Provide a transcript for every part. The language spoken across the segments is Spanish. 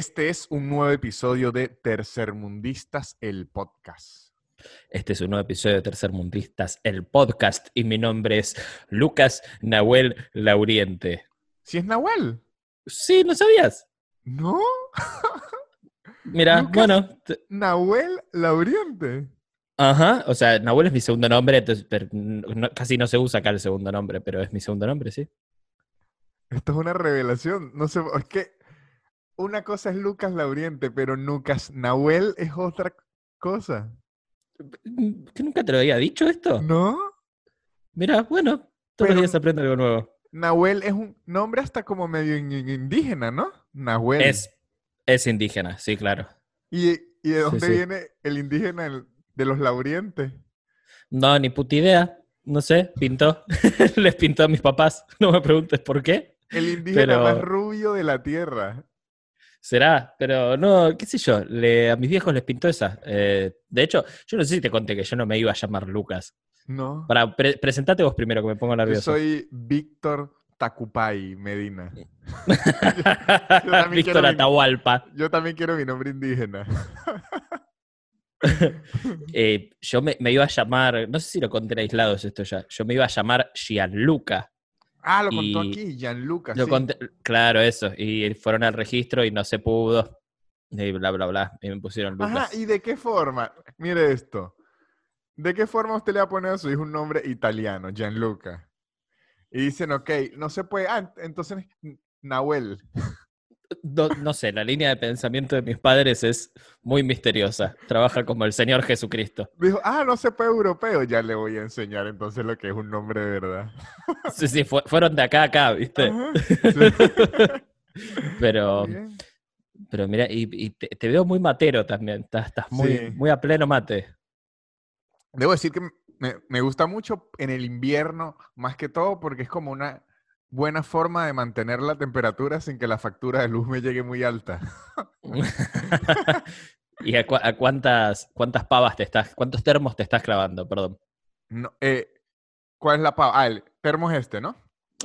Este es un nuevo episodio de Tercermundistas, el podcast. Este es un nuevo episodio de Tercermundistas, el podcast, y mi nombre es Lucas Nahuel Lauriente. ¿Si es Nahuel? Sí, ¿no sabías? ¿No? Mira, Lucas- bueno, Nahuel Lauriente. ajá, o sea, Nahuel es mi segundo nombre, entonces, pero no- casi no se usa acá el segundo nombre, pero es mi segundo nombre, sí. Esto es una revelación. No sé, es que una cosa es Lucas Lauriente, pero Lucas Nahuel es otra cosa. ¿Que nunca te lo había dicho esto? ¿No? Mira, bueno, todos Pero- los días aprendo algo nuevo. Nahuel es un nombre hasta como medio in- in- indígena, ¿no? Nahuel. Es, es indígena, sí, claro. ¿Y, y de dónde sí. viene el indígena el- de los Laurientes? No, ni puta idea. No sé, pintó. Les pintó a mis papás. No me preguntes por qué. El indígena más Pero- rubio de la tierra. Será, pero no, qué sé yo. le- a mis viejos les pintó esa. Eh, de hecho, yo no sé si te conté que yo no me iba a llamar Lucas. No. Para, pre- presentate vos primero, que me pongo Yo nervioso. soy Víctor Tacupay Medina. también Víctor quiero mi- Atahualpa. Yo también quiero mi nombre indígena. Eh, yo me, me iba a llamar, no sé si lo conté en aislados esto ya. Yo me iba a llamar Gianluca. Ah, lo contó aquí, Gianluca. Lo sí. conté- claro, eso. Y fueron al registro y no se pudo. Y bla, bla, bla. Y me pusieron Lucas. Ajá, ¿y de qué forma? Mire esto. ¿De qué forma usted le va a poner a su hijo un nombre italiano, Gianluca? Y dicen, ok, no se puede. Ah, ent- entonces, Nahuel. No, no sé, la línea de pensamiento de mis padres es muy misteriosa. Trabaja como el Señor Jesucristo. Dijo, ah, no se puede europeo. Ya le voy a enseñar entonces lo que es un nombre de verdad. Sí, sí, fue- fueron de acá a acá, ¿viste? Ajá, sí. Pero, pero mira, y, y te, te veo muy matero también. Estás, estás muy, Sí. muy a pleno mate. Debo decir que me, me gusta mucho en el invierno, más que todo, porque es como una buena forma de mantener la temperatura sin que la factura de luz me llegue muy alta. ¿Y a, cuántas, cuántas pavas te estás, cuántos termos te estás clavando? Perdón. No, eh, ¿cuál es la pava? Ah, el termo es este, ¿no?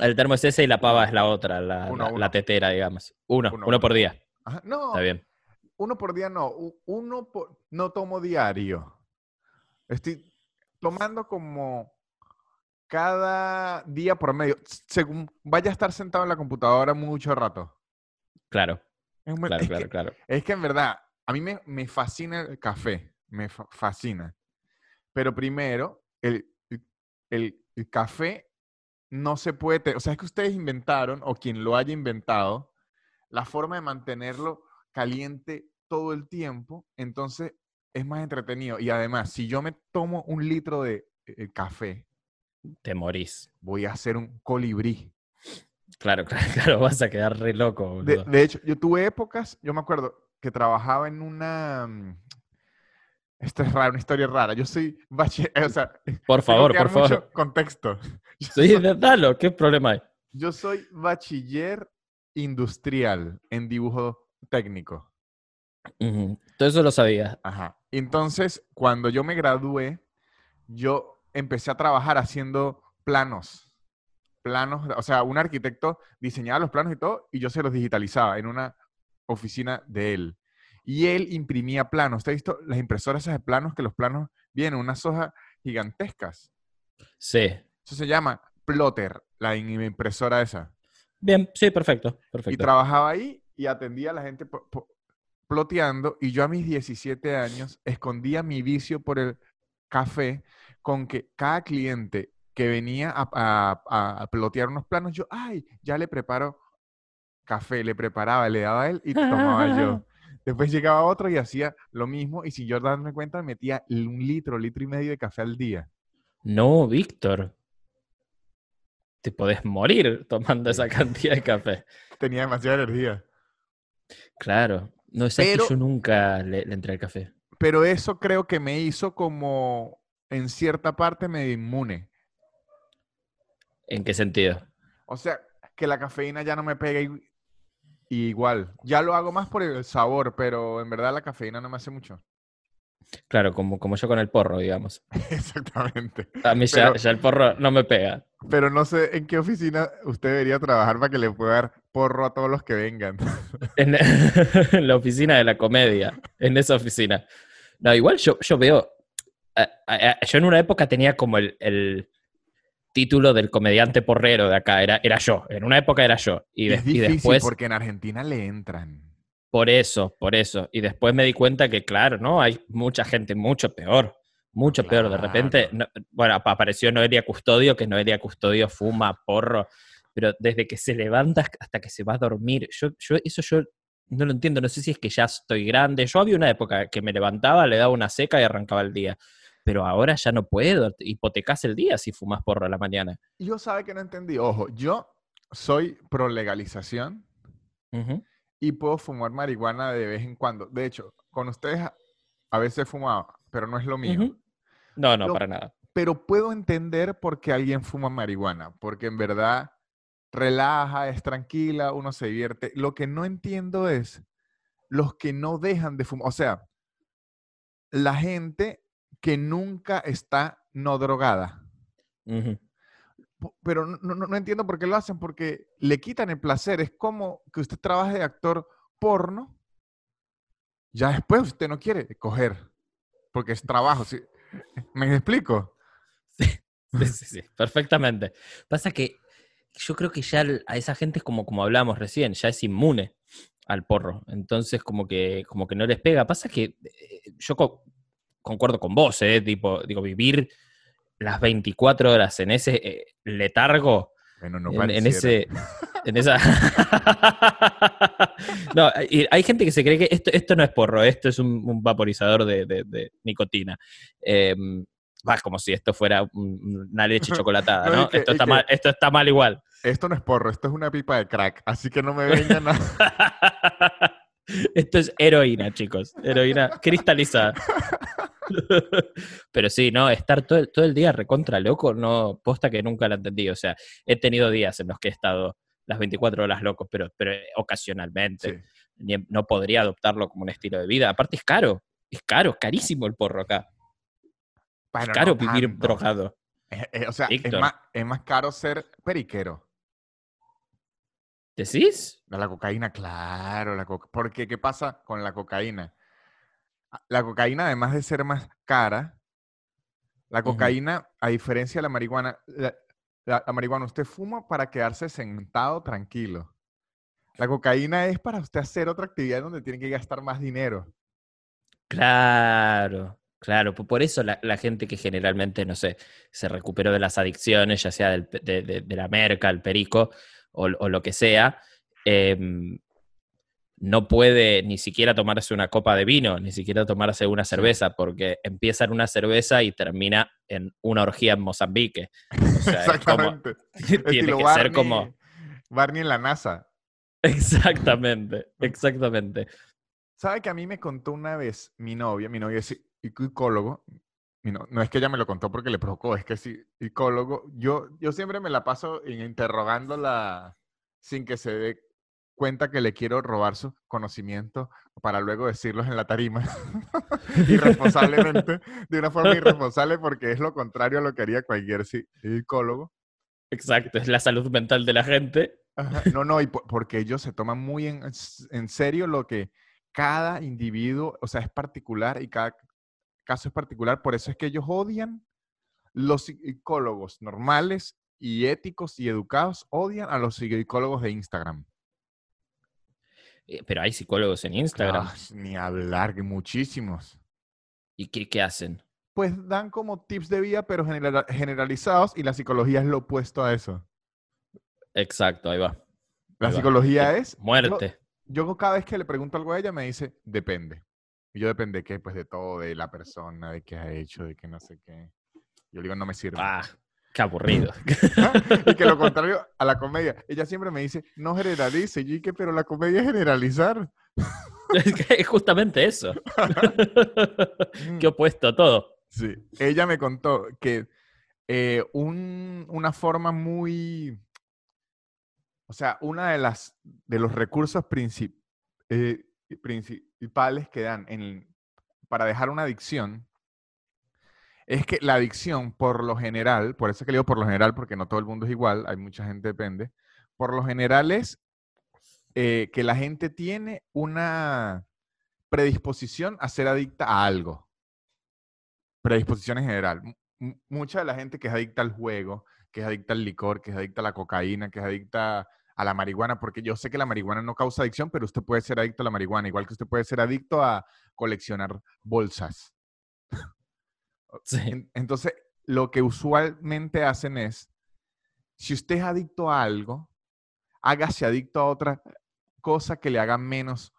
El termo es ese y la pava es la otra, la, Uno, la- uno. la tetera, digamos. Uno, Uno, por día. Ajá, No, Está bien. uno por día no, uno por, no tomo diario. Estoy tomando como cada día por medio, según vaya a estar sentado en la computadora mucho rato. Claro, Es un- claro, es claro, que- claro. Es que en verdad, a mí me, me fascina el café, me fa- fascina. Pero primero, el, el- el café no se puede, o sea, es que ustedes inventaron, o quien lo haya inventado, la forma de mantenerlo caliente todo el tiempo, entonces es más entretenido. Y además, si yo me tomo un litro de eh, café, Te morís. voy a hacer un colibrí. Claro, claro, claro, vas a quedar re loco, De, hecho, yo tuve épocas, yo me acuerdo que trabajaba en una... mm, Esto es raro, una historia rara. Yo soy bachiller, o sea, Por tengo favor, que por dar favor. mucho contexto. Yo, Sí, soy, dalo, ¿qué problema hay? yo soy bachiller industrial en dibujo técnico. Todo eso lo sabía. Ajá. Entonces, cuando yo me gradué, yo empecé a trabajar haciendo planos. Planos, o sea, un arquitecto diseñaba los planos y todo, y yo se los digitalizaba en una oficina de él. Y él imprimía planos. ¿Usted ha visto las impresoras esas de planos? Que los planos vienen unas hojas gigantescas. Sí. Eso se llama plotter, la im- impresora esa. Bien, sí, perfecto, Y perfecto. trabajaba ahí y atendía a la gente ploteando. Y yo a mis 17 años escondía mi vicio por el café con que cada cliente que venía a, a- a- plotear unos planos, yo, ay, ya le preparo café, le preparaba, le daba a él y tomaba yo. Después llegaba otro y hacía lo mismo. Y sin yo darme cuenta, me metía un litro, litro y medio de café al día. No, Víctor. Te podés morir tomando esa cantidad de café. Tenía demasiada energía. Claro. No sé que yo nunca le, le entré al café. Pero eso creo que me hizo como, en cierta parte, medio inmune. ¿En qué sentido? O sea, que la cafeína ya no me pega igual. Ya lo hago más por el sabor, pero en verdad la cafeína no me hace mucho. Claro, como, como yo con el porro, digamos. Exactamente. A mí ya, Pero- ya el porro no me pega. Pero no sé en qué oficina usted debería trabajar para que le pueda dar porro a todos los que vengan. En, en la oficina de la comedia, en esa oficina. No, igual yo, yo veo. Yo en una época tenía como el, el título del comediante porrero de acá, era, era yo. En una época era yo. Y, de- es y después. porque en Argentina le entran. Por eso, por eso. Y después me di cuenta que, claro, ¿no? Hay mucha gente mucho peor. Mucho peor. De repente, no- bueno, ap- apareció Noelia Custodio, que Noelia Custodio fuma porro, pero desde que se levanta hasta que se va a dormir, yo, yo eso yo no lo entiendo. No sé si es que ya estoy grande. Yo había una época que me levantaba, le daba una seca y arrancaba el día. Pero ahora ya no puedo. Hipotecas el día si fumas porro a la mañana. Yo sabe que no entendí. Ojo, yo soy pro legalización y puedo fumar marihuana de vez en cuando. De hecho, con ustedes a- veces he fumado, pero no es lo mío. Ujú. No, no, Lo- para nada. Pero puedo entender por qué alguien fuma marihuana, porque en verdad relaja, es tranquila, uno se divierte. Lo que no entiendo es los que no dejan de fumar. O sea, la gente que nunca está no drogada. Pero no, no- no entiendo por qué lo hacen, porque le quitan el placer. Es como que usted trabaje de actor porno, ya después usted no quiere coger, porque es trabajo. ¿sí? ¿Me explico? Sí, sí, sí, perfectamente. Pasa que yo creo que ya a esa gente es como, como hablamos recién, ya es inmune al porro. Entonces, como que, como que no les pega. Pasa que eh, yo concuerdo con vos, ¿eh? Tipo, digo, vivir las 24 horas en ese eh, letargo, Bueno, no en, en ese. En esa. no, hay gente que se cree que esto, esto no es porro, esto es un, un vaporizador de, de- de nicotina. Va, como si esto fuera un- una leche chocolatada, No, y ¿no? que- esto, está que- mal, esto está mal igual. Esto no es porro, esto es una pipa de crack, así que no me vengan a... esto es heroína, chicos. Heroína cristalizada. Pero sí, no, estar todo, el- todo el día recontra loco, no, posta que nunca la entendí. O sea, he tenido días en los que he estado las 24 horas locos, pero, pero ocasionalmente. Sí. No podría adoptarlo como un estilo de vida. Aparte es caro, es caro, es carísimo el porro acá. Bueno, es caro no vivir drogado. O sea, es más, es más caro ser periquero. ¿Decís? De la cocaína, claro. La coca- Porque, ¿qué pasa con la cocaína? Ah, La cocaína, además de ser más cara, la cocaína, a diferencia de la marihuana, la, la- la marihuana usted fuma para quedarse sentado tranquilo. La cocaína es para usted hacer otra actividad donde tiene que gastar más dinero. Claro, claro. po- Por eso la, la gente que generalmente, no sé, se recuperó de las adicciones, ya sea del pe- de, de- de la merca, el perico o, o lo que sea, em, no puede ni siquiera tomarse una copa de vino, ni siquiera tomarse una cerveza, porque empieza en una cerveza y termina en una orgía en Mozambique. O sea, es como- Exactamente. tiene que Barney, ser como... Barney en la NASA. Exactamente, exactamente. ¿Sabe que a mí me contó una vez mi novia? Mi novia es psi- psicólogo. No, no es que ella me lo contó porque le provocó, es que sí, psicólogo. Yo, yo siempre me la paso in- interrogándola sin que se dé cuenta que le quiero robar su conocimiento para luego decirlos en la tarima irresponsablemente, de una forma irresponsable porque es lo contrario a lo que haría cualquier psi- psicólogo. Exacto, es la salud mental de la gente. Ajá, No, no, y po- porque ellos se toman muy en, en serio lo que cada individuo, o sea, es particular y cada caso es particular. Por eso es que ellos odian los psicólogos normales y éticos y educados, odian a los psicólogos de Instagram. Eh, Pero hay psicólogos en Instagram. Ah, ni hablar, que muchísimos. ¿Y qué, qué hacen? Pues dan como tips de vida, pero genera- generalizados y la psicología es lo opuesto a eso. Exacto, ahí va. La Ahí psicología Eh, es... yo- Muerte. Yo cada vez que le pregunto algo a ella me dice, depende. Y yo depende de qué, pues de todo, de la persona, de qué ha hecho, de qué no sé qué. Yo le digo, no me sirve. Ah, qué aburrido. y que lo contrario a la comedia. Ella siempre me dice, no generalice. Y yo, "¿Y qué? pero la comedia es generalizar. es justamente eso. Mm, qué opuesto a todo. Sí. Ella me contó que eh, un- una forma muy... O sea, una de las de los recursos princip- eh, principales que dan en, para dejar una adicción es que la adicción, por lo general, por eso es que le digo por lo general, porque no todo el mundo es igual, hay mucha gente depende, por lo general es eh, que la gente tiene una predisposición a ser adicta a algo. Predisposición en general. Mucha de la gente que es adicta al juego, que es adicta al licor, que es adicta a la cocaína, que es adicta a la marihuana, porque yo sé que la marihuana no causa adicción, pero usted puede ser adicto a la marihuana, igual que usted puede ser adicto a coleccionar bolsas. Sí. Entonces, lo que usualmente hacen es, si usted es adicto a algo, hágase adicto a otra cosa que le haga menos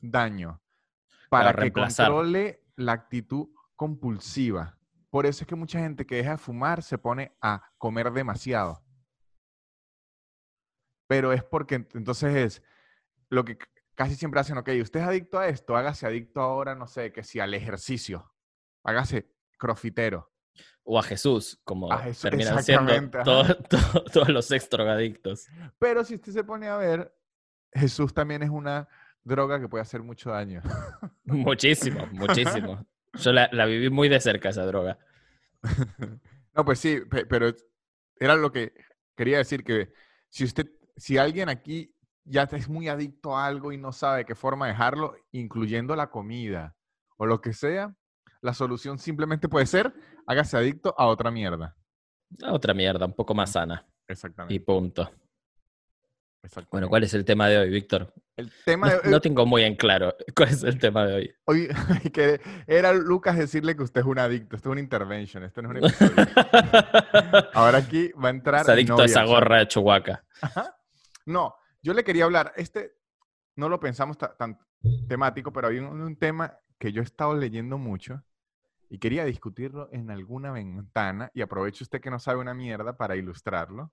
daño Para para que controle la actitud compulsiva. Por eso es que mucha gente que deja de fumar se pone a comer demasiado. Pero es porque ent- entonces es lo que casi siempre hacen, ok, usted es adicto a esto, hágase adicto ahora, no sé, que si al ejercicio, hágase crofitero. O a Jesús, como A Jesús, terminan siendo todos los ex drogadictos. Pero si usted se pone a ver, Jesús también es una droga que puede hacer mucho daño. Muchísimo, muchísimo. Yo la, la viví muy de cerca esa droga. No, pues sí, pe- pero era lo que quería decir que si usted, si alguien aquí ya es muy adicto a algo y no sabe de qué forma dejarlo, incluyendo la comida o lo que sea, la solución simplemente puede ser hágase adicto a otra mierda. A Otra mierda, un poco más sana. Exactamente. Y punto. Bueno, exactamente. ¿cuál es el tema de hoy, Víctor? el tema No, de no tengo muy en claro cuál es el tema de hoy. hoy que era Lucas decirle que usted es un adicto, esto es una intervention, esto no es un episodio. Ahora aquí va a entrar Es adicto a esa gorra de Chihuahua. Ajá. No, yo le quería hablar, este no lo pensamos ta- tan temático, pero hay un, un tema que yo he estado leyendo mucho y quería discutirlo en alguna ventana y aprovecho usted que no sabe una mierda para ilustrarlo.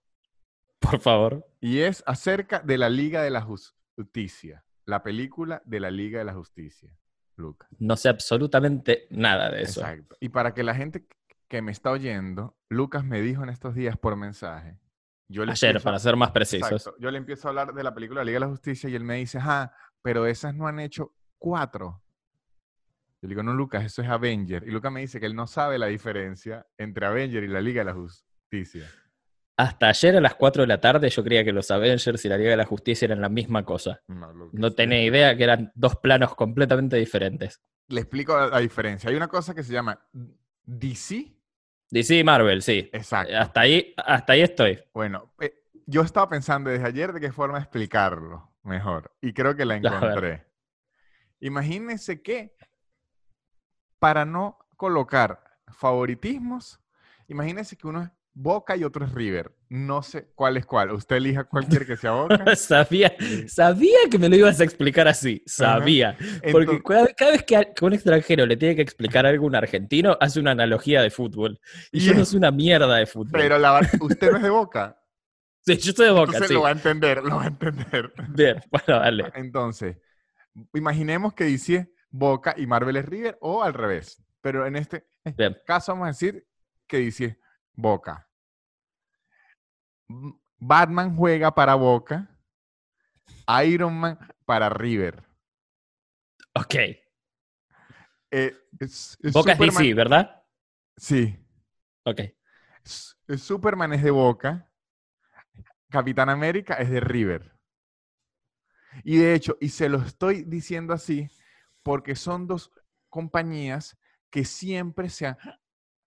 Por favor. Y es acerca de la Liga de la Jus- Justicia, la película de la Liga de la Justicia, Lucas. No sé absolutamente nada de eso. Exacto. Y para que la gente que me está oyendo, Lucas me dijo en estos días por mensaje. Yo le Ayer, empiezo para ser más precisos. Exacto. Yo le empiezo a hablar de la película Liga de la Justicia y él me dice, ah, pero esas no han hecho cuatro. Yo le digo, no, Lucas, eso es Avenger. Y Lucas me dice que él no sabe la diferencia entre Avenger y la Liga de la Justicia. Hasta ayer a las 4 de la tarde yo creía que los Avengers y la Liga de la Justicia eran la misma cosa. No. No tenía idea que eran dos planos completamente diferentes. Le explico la, la diferencia. Hay una cosa que se llama DC. DC y Marvel, sí. Exacto. Hasta ahí, hasta ahí estoy. Bueno, eh, yo estaba pensando desde ayer de qué forma explicarlo mejor. Y creo que la encontré. Imagínense que para no colocar favoritismos, imagínense que uno es Boca y otro es River. No sé cuál es cuál. Usted elija cuál quiere que sea Boca. sabía, sabía que me lo ibas a explicar así. Sabía. Porque cada, cada vez que, a- que un extranjero le tiene que explicar algo a un argentino, hace una analogía de fútbol. Y Y yo no soy una mierda de fútbol. pero la, usted no es de Boca. Sí, yo estoy de boca, Entonces sí. lo va a entender, lo va a entender. Bien, bueno, dale. Entonces, imaginemos que dice Boca y Marvel es River o al revés. Pero en este Bien. caso vamos a decir que dice Boca. Batman juega para Boca, Iron Man para River. Ok. Eh, es- es Boca es Superman- DC, ¿verdad? Sí. Ok. Superman es de Boca, Capitán América es de River. Y de hecho, y se lo estoy diciendo así, porque son dos compañías que siempre se han,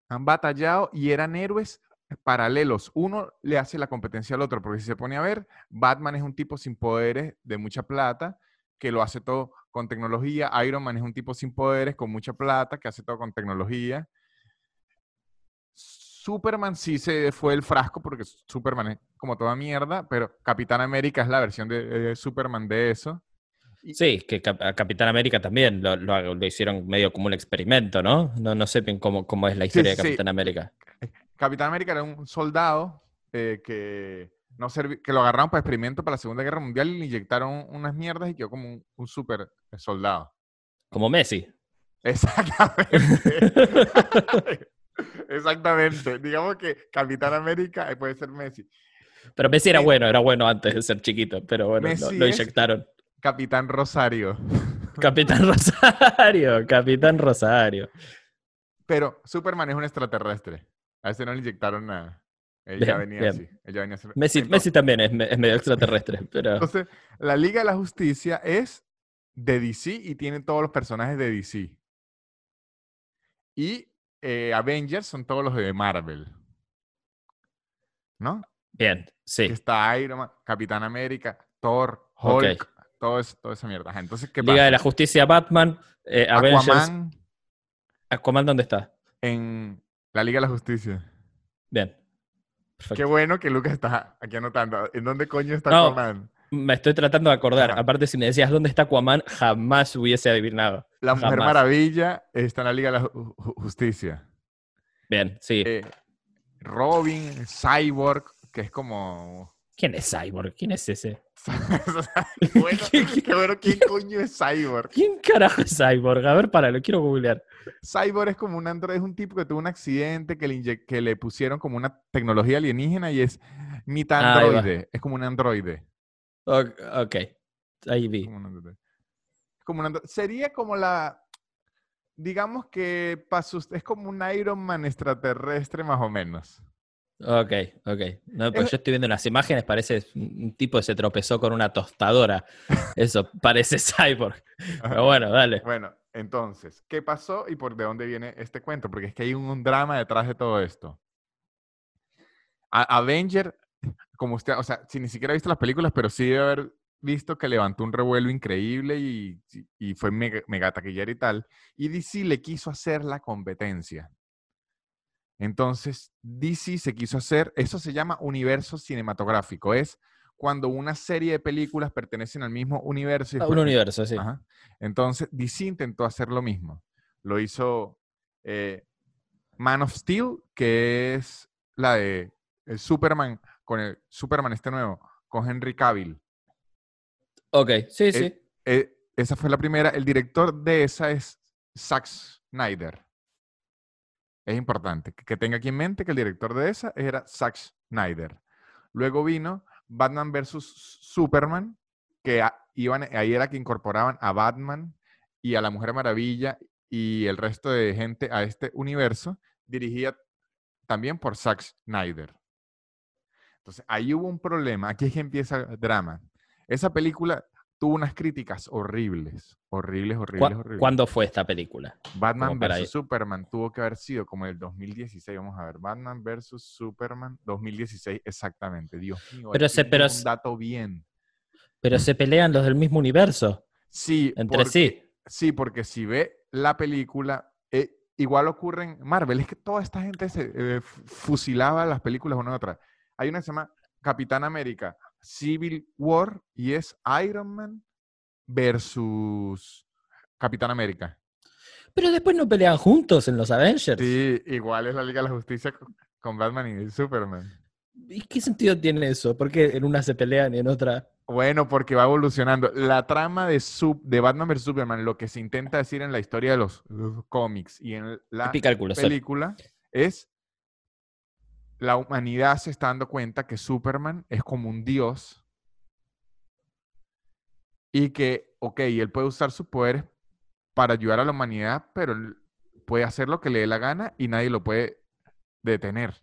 han batallado y eran héroes paralelos. Uno le hace la competencia al otro, porque si se pone a ver, Batman es un tipo sin poderes, de mucha plata, que lo hace todo con tecnología. Iron Man es un tipo sin poderes, con mucha plata, que hace todo con tecnología. Superman sí se fue el frasco porque Superman es como toda mierda, pero Capitán América es la versión de, de Superman de eso. Sí, que a Capitán América también lo, lo hago- lo hicieron medio como un experimento, ¿no? No, no sé bien cómo, cómo es la historia sí, de sí. Capitán América. Capitán América era un soldado eh, que, no que lo agarraron para experimento para la Segunda Guerra Mundial y le inyectaron unas mierdas y quedó como un, un super soldado. Como Messi. Exactamente. Exactamente. Digamos que Capitán América eh, puede ser Messi. Pero Messi era Me- bueno, era bueno antes de ser chiquito, pero bueno, lo- inyectaron. Capitán Rosario. Capitán Rosario, Capitán Rosario. Pero Superman es un extraterrestre. A ese no le inyectaron nada. Él ya Bien, venía bien. así. él ya venía así. Messi, Entonces- Messi también es, es medio extraterrestre, pero Entonces, la Liga de la Justicia es de DC y tiene todos los personajes de DC. Y eh, Avengers son todos los de Marvel. ¿No? bien, sí. está Iron Man, Capitán América, Thor. Hulk, todo eso, toda esa mierda. Entonces, ¿qué Liga pasa? de la Justicia, Batman, eh, Avengers. Aquaman Aquaman, ¿dónde está? en la Liga de la Justicia. Bien. Qué bueno que Lucas está aquí anotando. ¿En dónde coño está No. Aquaman? Me estoy tratando de acordar. Ajá. Aparte, si me decías dónde está Aquaman, jamás hubiese adivinado. La Mujer Jamás. Maravilla está en la Liga de la Ju- Ju- Justicia. Bien, sí. Eh, Robin, Cyborg, que es como... ¿Quién es Cyborg? ¿Quién es ese? bueno, ¿Qué- qué- qué bueno, ¿quién coño es Cyborg? ¿Quién carajo es Cyborg? A ver, para, lo quiero googlear. Cyborg es como un androide, es un tipo que tuvo un accidente que le, inye- que le pusieron como una tecnología alienígena y es mitad androide. Es como un androide. Ok, ahí vi. Como un androide. Es como un Sería como la... Digamos que para sus- es como un Iron Man extraterrestre más o menos. Ok, ok. No, pues Es- yo estoy viendo unas imágenes, parece un tipo que se tropezó con una tostadora. Eso, parece Cyborg. Pero bueno, dale. Bueno, entonces, ¿qué pasó y por de dónde viene este cuento? Porque es que hay un, drama detrás de todo esto. Avenger, como usted, o sea, si ni siquiera ha visto las películas, pero sí debe haber visto que levantó un revuelo increíble y, y fue mega, mega taquillera y tal. Y DC le quiso hacer la competencia. Entonces, DC se quiso hacer, eso se llama universo cinematográfico, es cuando una serie de películas pertenecen al mismo universo. y Ah, Un universo, sí. Ajá. Entonces, DC intentó hacer lo mismo. Lo hizo eh, Man of Steel, que es la de el Superman, con el Superman este nuevo, con Henry Cavill. Ok, sí, sí. Eh, eh, esa fue la primera. El director de esa es Zack Snyder. Es importante que tenga aquí en mente que el director de esa era Zack Snyder. Luego vino Batman vs. Superman, que iban, ahí era que incorporaban a Batman y a la Mujer Maravilla y el resto de gente a este universo, dirigida también por Zack Snyder. Entonces, ahí hubo un problema. Aquí es que empieza el drama. Esa película tuvo unas críticas horribles, horribles, ¿Cu- horribles, horribles. ¿Cuándo fue esta película? Batman vs? Superman tuvo que haber sido como el 2016. Vamos a ver, Batman vs Superman 2016, exactamente. Dios mío, Pero se- pero un dato bien. Pero se pelean los del mismo universo, Sí, entre porque- sí. Sí, porque si ve la película, eh, igual ocurre en Marvel. Es que toda esta gente se eh, fu- fusilaba las películas una a otra. Hay una que se llama Capitán América Civil War y es Iron Man versus Capitán América. Pero después no pelean juntos en los Avengers. Sí, igual es la Liga de la Justicia con, Batman y Superman. ¿Y qué sentido tiene eso? ¿Por qué en una se pelean y en otra? Bueno, porque va evolucionando. La trama de, de Batman vs. Superman, lo que se intenta decir en la historia de los cómics y en la película es la humanidad se está dando cuenta que Superman es como un dios y que, ok, él puede usar sus poderes para ayudar a la humanidad, pero él puede hacer lo que le dé la gana y nadie lo puede detener.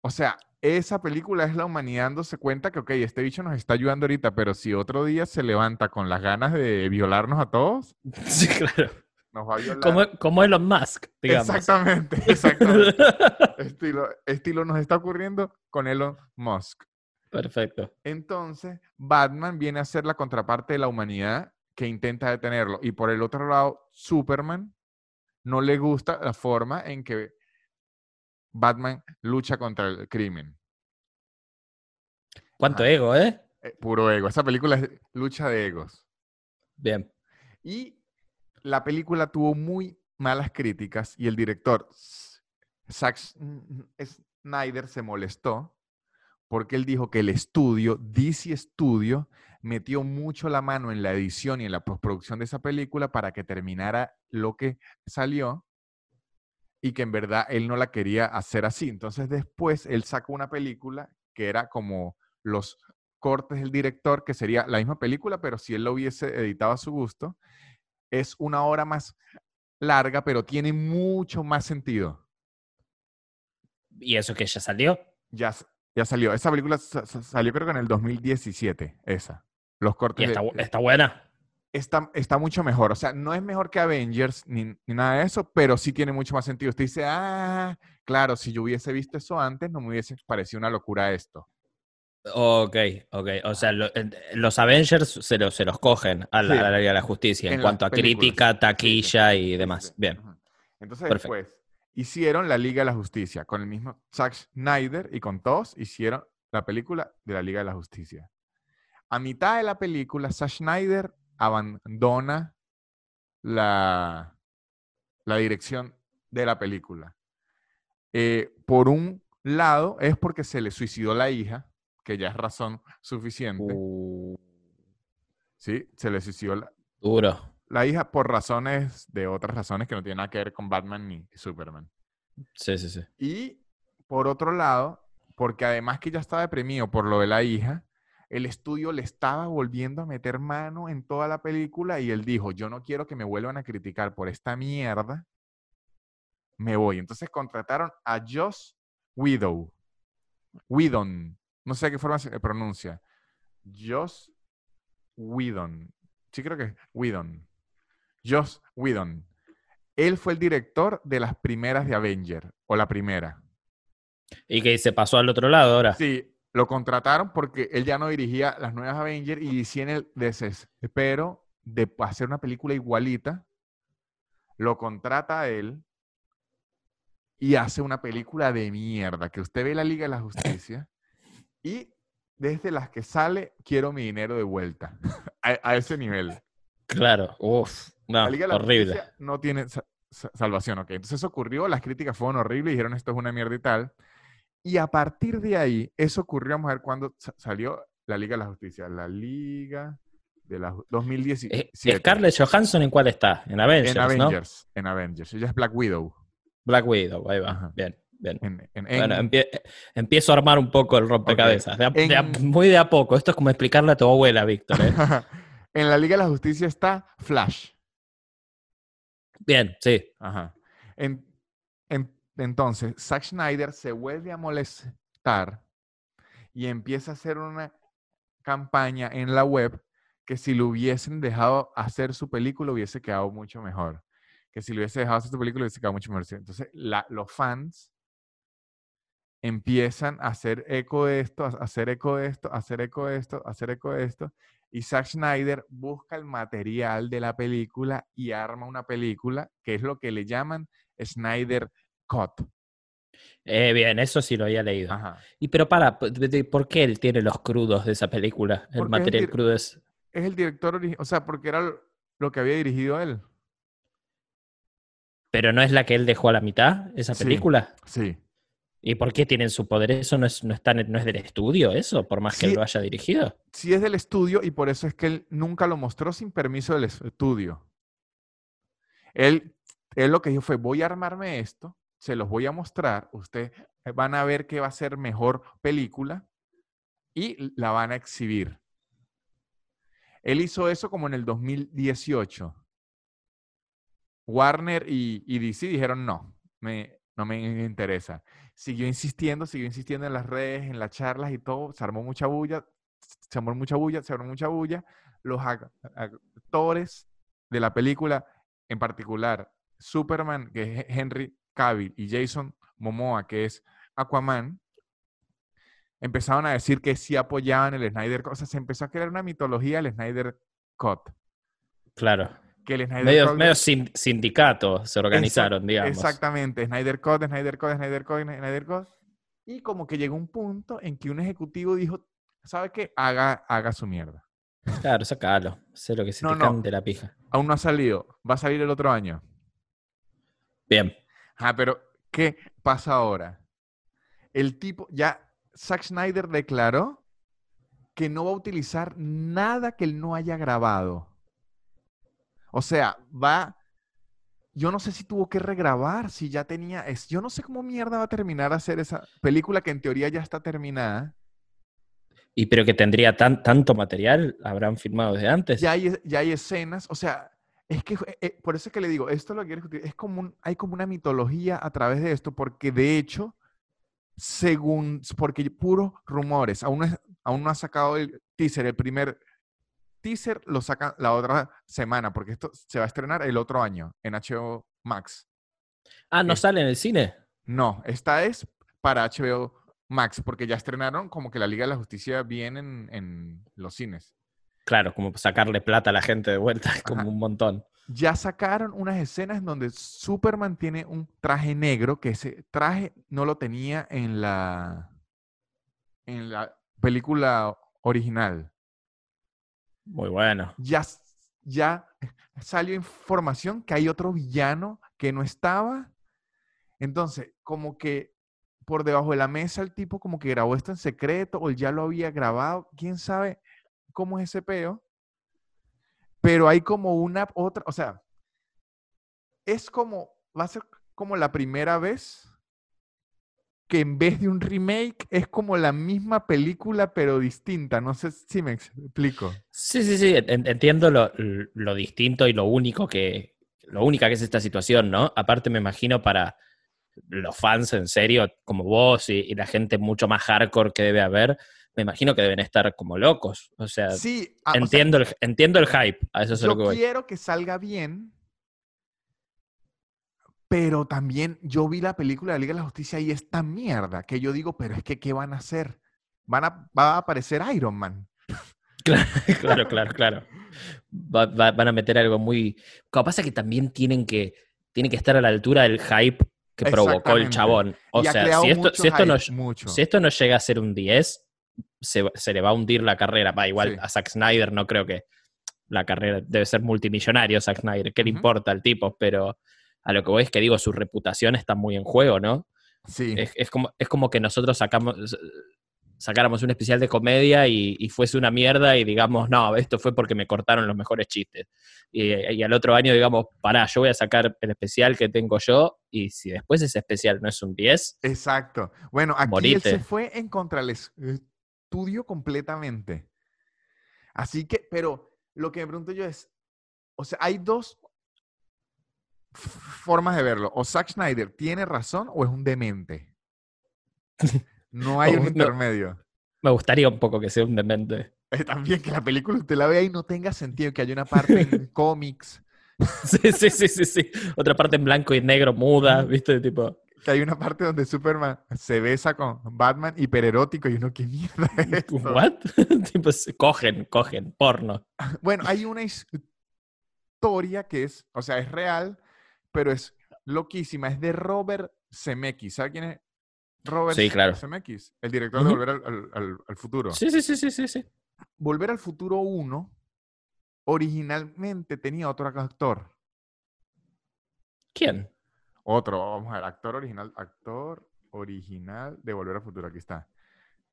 O sea, esa película es la humanidad dándose cuenta que, ok, este bicho nos está ayudando ahorita, pero si otro día se levanta con las ganas de violarnos a todos, Sí, claro. Nos va a violar. Como, como Elon Musk, digamos. Exactamente, exactamente. estilo, estilo nos está ocurriendo con Elon Musk. Perfecto. Entonces, Batman viene a ser la contraparte de la humanidad que intenta detenerlo. Y por el otro lado, Superman no le gusta la forma en que Batman lucha contra el crimen. ¿Cuánto Ajá. ego, eh? Eh, puro ego. Esa película es lucha de egos. Bien. Y la película tuvo muy malas críticas y el director Zack S- Snyder se molestó porque él dijo que el estudio, DC Studio, metió mucho la mano en la edición y en la postproducción de esa película para que terminara lo que salió y que en verdad él no la quería hacer así. Entonces después él sacó una película que era como los cortes del director, que sería la misma película, pero si él lo hubiese editado a su gusto, es una hora más larga, pero tiene mucho más sentido. ¿Y eso que ya salió? Ya, ya salió. Esa película sa- sa- salió creo que en el 2017, esa. Los ¿Y cortes está, de- bu- está buena? está, está mucho mejor. O sea, no es mejor que Avengers ni, ni nada de eso, pero sí tiene mucho más sentido. Usted dice, ah, claro, si yo hubiese visto eso antes, no me hubiese parecido una locura esto. Ok, ok. O sea, lo- los Avengers se, los se los cogen a la, Sí. a la Liga de la Justicia en, cuanto a crítica, sí, taquilla sí, y demás. Bien. Entonces Perfecto. después hicieron la Liga de la Justicia con el mismo Zack Snyder y con todos hicieron la película de la Liga de la Justicia. A mitad de la película, Zack Snyder abandona la, la dirección de la película. Eh, por un lado, es porque se le suicidó la hija, que ya es razón suficiente. Uh, ¿sí? Se le suicidó la, duro. la hija por razones de otras razones que no tienen nada que ver con Batman ni Superman. Sí, sí, sí. Y por otro lado, porque además que ya estaba deprimido por lo de la hija, el estudio le estaba volviendo a meter mano en toda la película y él dijo, yo no quiero que me vuelvan a criticar por esta mierda, me voy. Entonces contrataron a Joss Widow. Whedon. No sé de qué forma se pronuncia. Joss Whedon. Sí creo que es Whedon. Joss Whedon. Él fue el director de las primeras de Avenger, o la primera. Y que se pasó al otro lado ahora. Sí, lo contrataron porque él ya no dirigía las nuevas Avengers y en el desespero de hacer una película igualita, lo contrata a él y hace una película de mierda, que usted ve la Liga de la Justicia y desde las que sale, quiero mi dinero de vuelta, a, a ese nivel. Claro. Uf. No, horrible. No tiene sa- sa- salvación, ¿ok? Entonces eso ocurrió, las críticas fueron horribles, dijeron esto es una mierda y tal. Y a partir de ahí, eso ocurrió, vamos a ver cuándo sa- salió la Liga de la Justicia. La Liga de la Ju- 2017. Eh, Scarlett Johansson en cuál está? En Avengers, en ¿no? Avengers, en Avengers. Ella es Black Widow. Black Widow, ahí va. Ajá. Bien, bien. En, en- Bueno, en- empie- empiezo a armar un poco el rompecabezas. De a- de a- En- muy de a poco. Esto es como explicarle a tu abuela, Víctor. ¿eh? en la Liga de la Justicia está Flash. Bien, sí. Ajá. En- en- entonces, Zack Snyder se vuelve a molestar y empieza a hacer una campaña en la web que si lo hubiesen dejado hacer su película hubiese quedado mucho mejor. Que si lo hubiese dejado hacer su película hubiese quedado mucho mejor. Entonces, la- los fans empiezan a hacer eco de esto, a hacer eco de esto, a hacer eco de esto, a hacer eco de esto. Y Zack Snyder busca el material de la película y arma una película que es lo que le llaman Snyder Cut. Eh, bien, eso sí lo había leído. Ajá. Y pero para, ¿por de- ¿por qué él tiene los crudos de esa película? El Porque es material crudo es... Es el director, ori- o sea, porque era lo- que había dirigido él. Pero no es la que él dejó a la mitad, esa Sí. película. Sí. ¿Y por qué tienen su poder? ¿Eso no es, no está en- no es del estudio, eso? Por más que él lo haya dirigido. Sí es del estudio y por eso es que él nunca lo mostró sin permiso del es- estudio. Él, él lo que dijo fue, voy a armarme esto, se los voy a mostrar, ustedes van a ver que va a ser mejor película y la van a exhibir. Él hizo eso como en el 2018. Warner y, y DC dijeron, no, me, no me interesa. Siguió insistiendo, siguió insistiendo en las redes, en las charlas y todo, se armó mucha bulla, se armó mucha bulla, se armó mucha bulla. Los ac- actores de la película, en particular Superman, que es Henry Cavill, y Jason Momoa, que es Aquaman, empezaron a decir que sí apoyaban el Snyder Cut. O sea, se empezó a crear una mitología del Snyder Cut. Claro. Que el Snyder Medio, Cut- medio sin- sindicato se organizaron, digamos. Exactamente, Snyder Cut, Snyder Cut, Snyder Cut, Snyder Cut. Y como que llegó un punto en que un ejecutivo dijo, ¿sabe qué? Haga, haga su mierda. Claro, sacalo. Sé lo que se No, te no. cante la pija. Aún no ha salido, va a salir el otro año. Bien. Ah, pero ¿qué pasa ahora? El tipo, ya Zack Snyder declaró que no va a utilizar nada que él no haya grabado. O sea, va, yo no sé si tuvo que regrabar, si ya tenía, es, yo no sé cómo mierda va a terminar a hacer esa película que en teoría ya está terminada. ¿Y pero que tendría tan, tanto material? ¿Habrán filmado desde antes? Ya hay, ya hay escenas, o sea, es que eh, por eso es que le digo, esto lo quiero discutir, es como un- hay como una mitología a través de esto, porque de hecho, según, porque puros rumores, aún no, es- aún no ha sacado el teaser, el primer teaser lo saca la otra semana, porque esto se va a estrenar el otro año en HBO Max. Ah, ¿no es- sale en el cine? No, esta es para HBO Max, porque ya estrenaron como que la Liga de la Justicia bien en, en los cines. Claro, como sacarle plata a la gente de vuelta, como un montón. ya sacaron unas escenas en donde Superman tiene un traje negro, que ese traje no lo tenía en la, en la película original. Muy bueno. Ya, ya salió información que hay otro villano que no estaba. Entonces, como que por debajo de la mesa el tipo como que grabó esto en secreto o ya lo había grabado. ¿Quién sabe cómo es ese peo? Pero hay como una otra, o sea, es como, va a ser como la primera vez que en vez de un remake es como la misma película pero distinta. No sé si me explico. Sí, sí, sí, en- entiendo lo, lo distinto y lo único que, lo única que es esta situación, ¿no? Aparte me imagino para los fans en serio, como vos y, y la gente mucho más hardcore que debe haber, me imagino que deben estar como locos. O sea, Sí, ah, o sea, entiendo, el, entiendo el hype, a eso es lo que voy. quiero que salga bien, pero también yo vi la película de la Liga de la Justicia y esta mierda que yo digo, pero es que ¿qué van a hacer? Van a, va a aparecer Iron Man. Claro, claro, claro, claro. Va- va- van a meter algo muy... Lo que pasa es que también tienen que, tienen que estar a la altura del hype que provocó el chabón. O y sea, si esto, si, esto no, mucho. si esto no llega a ser un 10, se, se le va a hundir la carrera. Va, igual Sí. a Zack Snyder no creo que la carrera debe ser multimillonario Zack Snyder. ¿Qué le importa al tipo? Pero a lo que voy es que digo, su reputación está muy en juego, ¿no? Sí, Es, es como, es como que nosotros sacamos, sacáramos un especial de comedia y, y fuese una mierda y digamos, no, esto fue porque me cortaron los mejores chistes. Y, y al otro año digamos, pará, yo voy a sacar el especial que tengo yo y si después ese especial no es un 10, exacto. Bueno, aquí él se fue en contra del es- estudio completamente. Así que, pero lo que me pregunto yo es, o sea, hay dos formas de verlo. O Zack Snyder tiene razón o es un demente. No hay un intermedio. me gustaría un poco que sea un demente. Eh, También que la película usted la vea y no tenga sentido, que haya una parte en cómics, Sí, sí, sí, sí, sí. Otra parte en blanco y negro muda, ¿viste? Tipo, que hay una parte donde Superman se besa con Batman hipererótico y uno, ¿qué mierda es esto? ¿what? tipo, cogen, cogen, porno. Bueno, hay una his- historia que es, o sea, es real, pero es loquísima. Es de Robert Zemeckis. ¿Sabe quién es Robert Sí, claro. Zemeckis? El director de Volver al, al- al- al Futuro. Sí, sí, sí, sí, sí, sí. Volver al Futuro 1 originalmente tenía otro actor. ¿Quién? Otro, vamos a ver, actor original, actor original de Volver al Futuro, aquí está.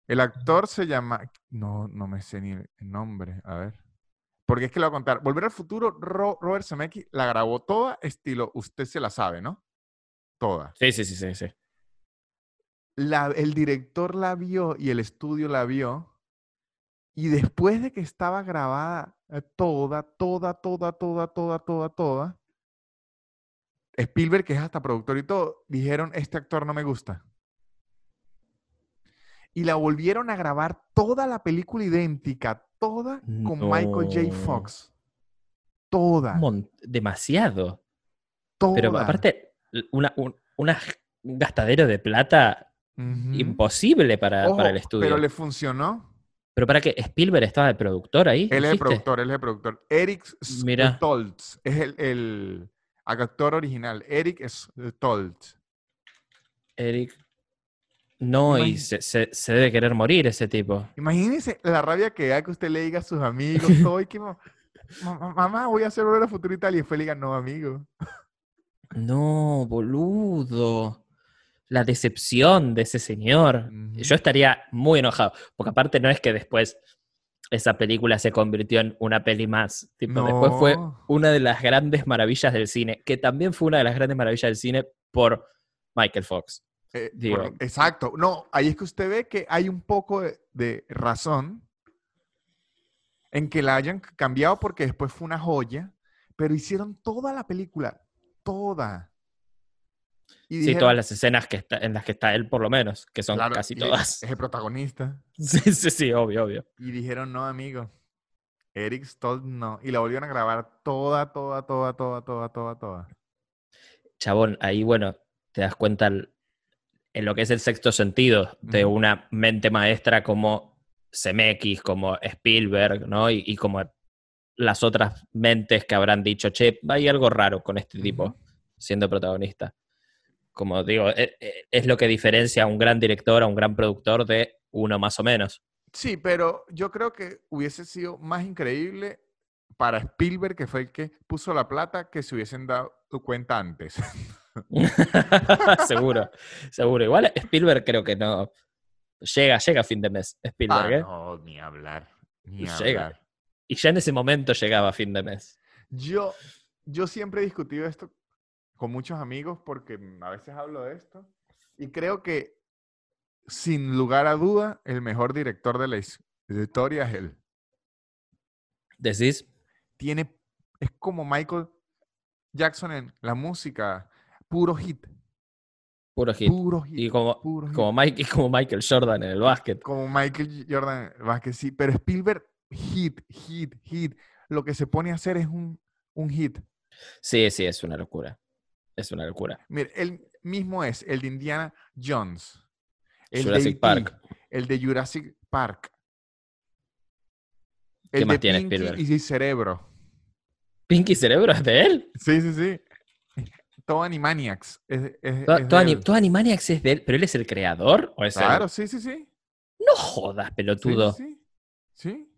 El actor se llama, no, no me sé ni el nombre, a ver. Porque es que le voy a contar. Volver al Futuro, Ro- Robert Zemeckis la grabó toda estilo, usted se la sabe, ¿no? Toda. Sí, sí, sí, sí, sí. La- el director la vio y el estudio la vio. Y después de que estaba grabada eh, toda, toda, toda, toda, toda, toda, toda, Spielberg, que es hasta productor y todo, dijeron, este actor no me gusta. Y la volvieron a grabar toda la película idéntica, toda con Michael J. Fox. Toda, mon- demasiado. toda. Pero aparte, una, un, una- gastadero de plata imposible para, Ojo, para el estudio. Pero Pero, le funcionó. para que Spielberg estaba de productor ahí. Él es el productor, él es el productor. Eric. Stoltz es el, el actor original. Eric Stoltz. Eric. No, y se, se- se debe querer morir ese tipo. Imagínese la rabia que da que usted le diga a sus amigos, todo, y que, "Ma- ma- mamá, voy a hacer volver a futuro y tal, y después le diga, no, amigo. No, boludo. La decepción de ese señor. Yo estaría muy enojado. Porque aparte no es que después esa película se convirtió en una peli más. Tipo, después fue una de las grandes maravillas del cine, que también fue una de las grandes maravillas del cine por Michael Fox. Eh, por- exacto. No, ahí es que usted ve que hay un poco de, de razón en que la hayan cambiado porque después fue una joya, pero hicieron toda la película, toda. Y Sí, todas las escenas que está, en las que está él, por lo menos, que son claro, casi todas. Es el protagonista. Sí, sí, sí, obvio, obvio. Y dijeron, no, amigo. Eric Stoltz no. Y la volvieron a grabar toda, toda, toda, toda, toda, toda, toda. Chabón, ahí, bueno, te das cuenta el- en lo que es el sexto sentido de una mente maestra como Zemeckis, como Spielberg, ¿no? Y, y como las otras mentes que habrán dicho, che, hay algo raro con este tipo siendo protagonista. Como digo, e- e- es lo que diferencia a un gran director, a un gran productor de uno más o menos. Sí, pero yo creo que hubiese sido más increíble para Spielberg, que fue el que puso la plata, que se hubiesen dado cuenta antes. seguro, seguro. Igual Spielberg creo que no. Llega, llega a fin de mes, Spielberg, Ah, ¿eh? no, ni hablar. Ni Llega. hablar. Y ya en ese momento llegaba a fin de mes. Yo, yo siempre he discutido esto con muchos amigos porque a veces hablo de esto y creo que sin lugar a duda el mejor director de la his- historia es él. ¿Decís? Tiene, es como Michael Jackson en la música, puro hit, Puro hit. puro hit, Y como, puro hit. como, Mike, y como Michael Jordan en el básquet. como Michael Jordan Vázquez, sí, pero Spielberg, hit, hit, hit. Lo que se pone a hacer es un, un hit. Sí, sí, es una locura. Es una locura. Mire, él mismo es el de Indiana Jones, el Jurassic de E.T., Park. el de Jurassic Park, ¿Qué el más de tiene Pinky Spielberg? y Cerebro. ¿Pinky Cerebro es de él? Sí, sí, sí. Todo Animaniacs. Es, es- Todo, es de todo Ani- él. todo Animaniacs es de él, pero él es el creador o es Claro, sí, sí, sí. No jodas, pelotudo. sí, sí.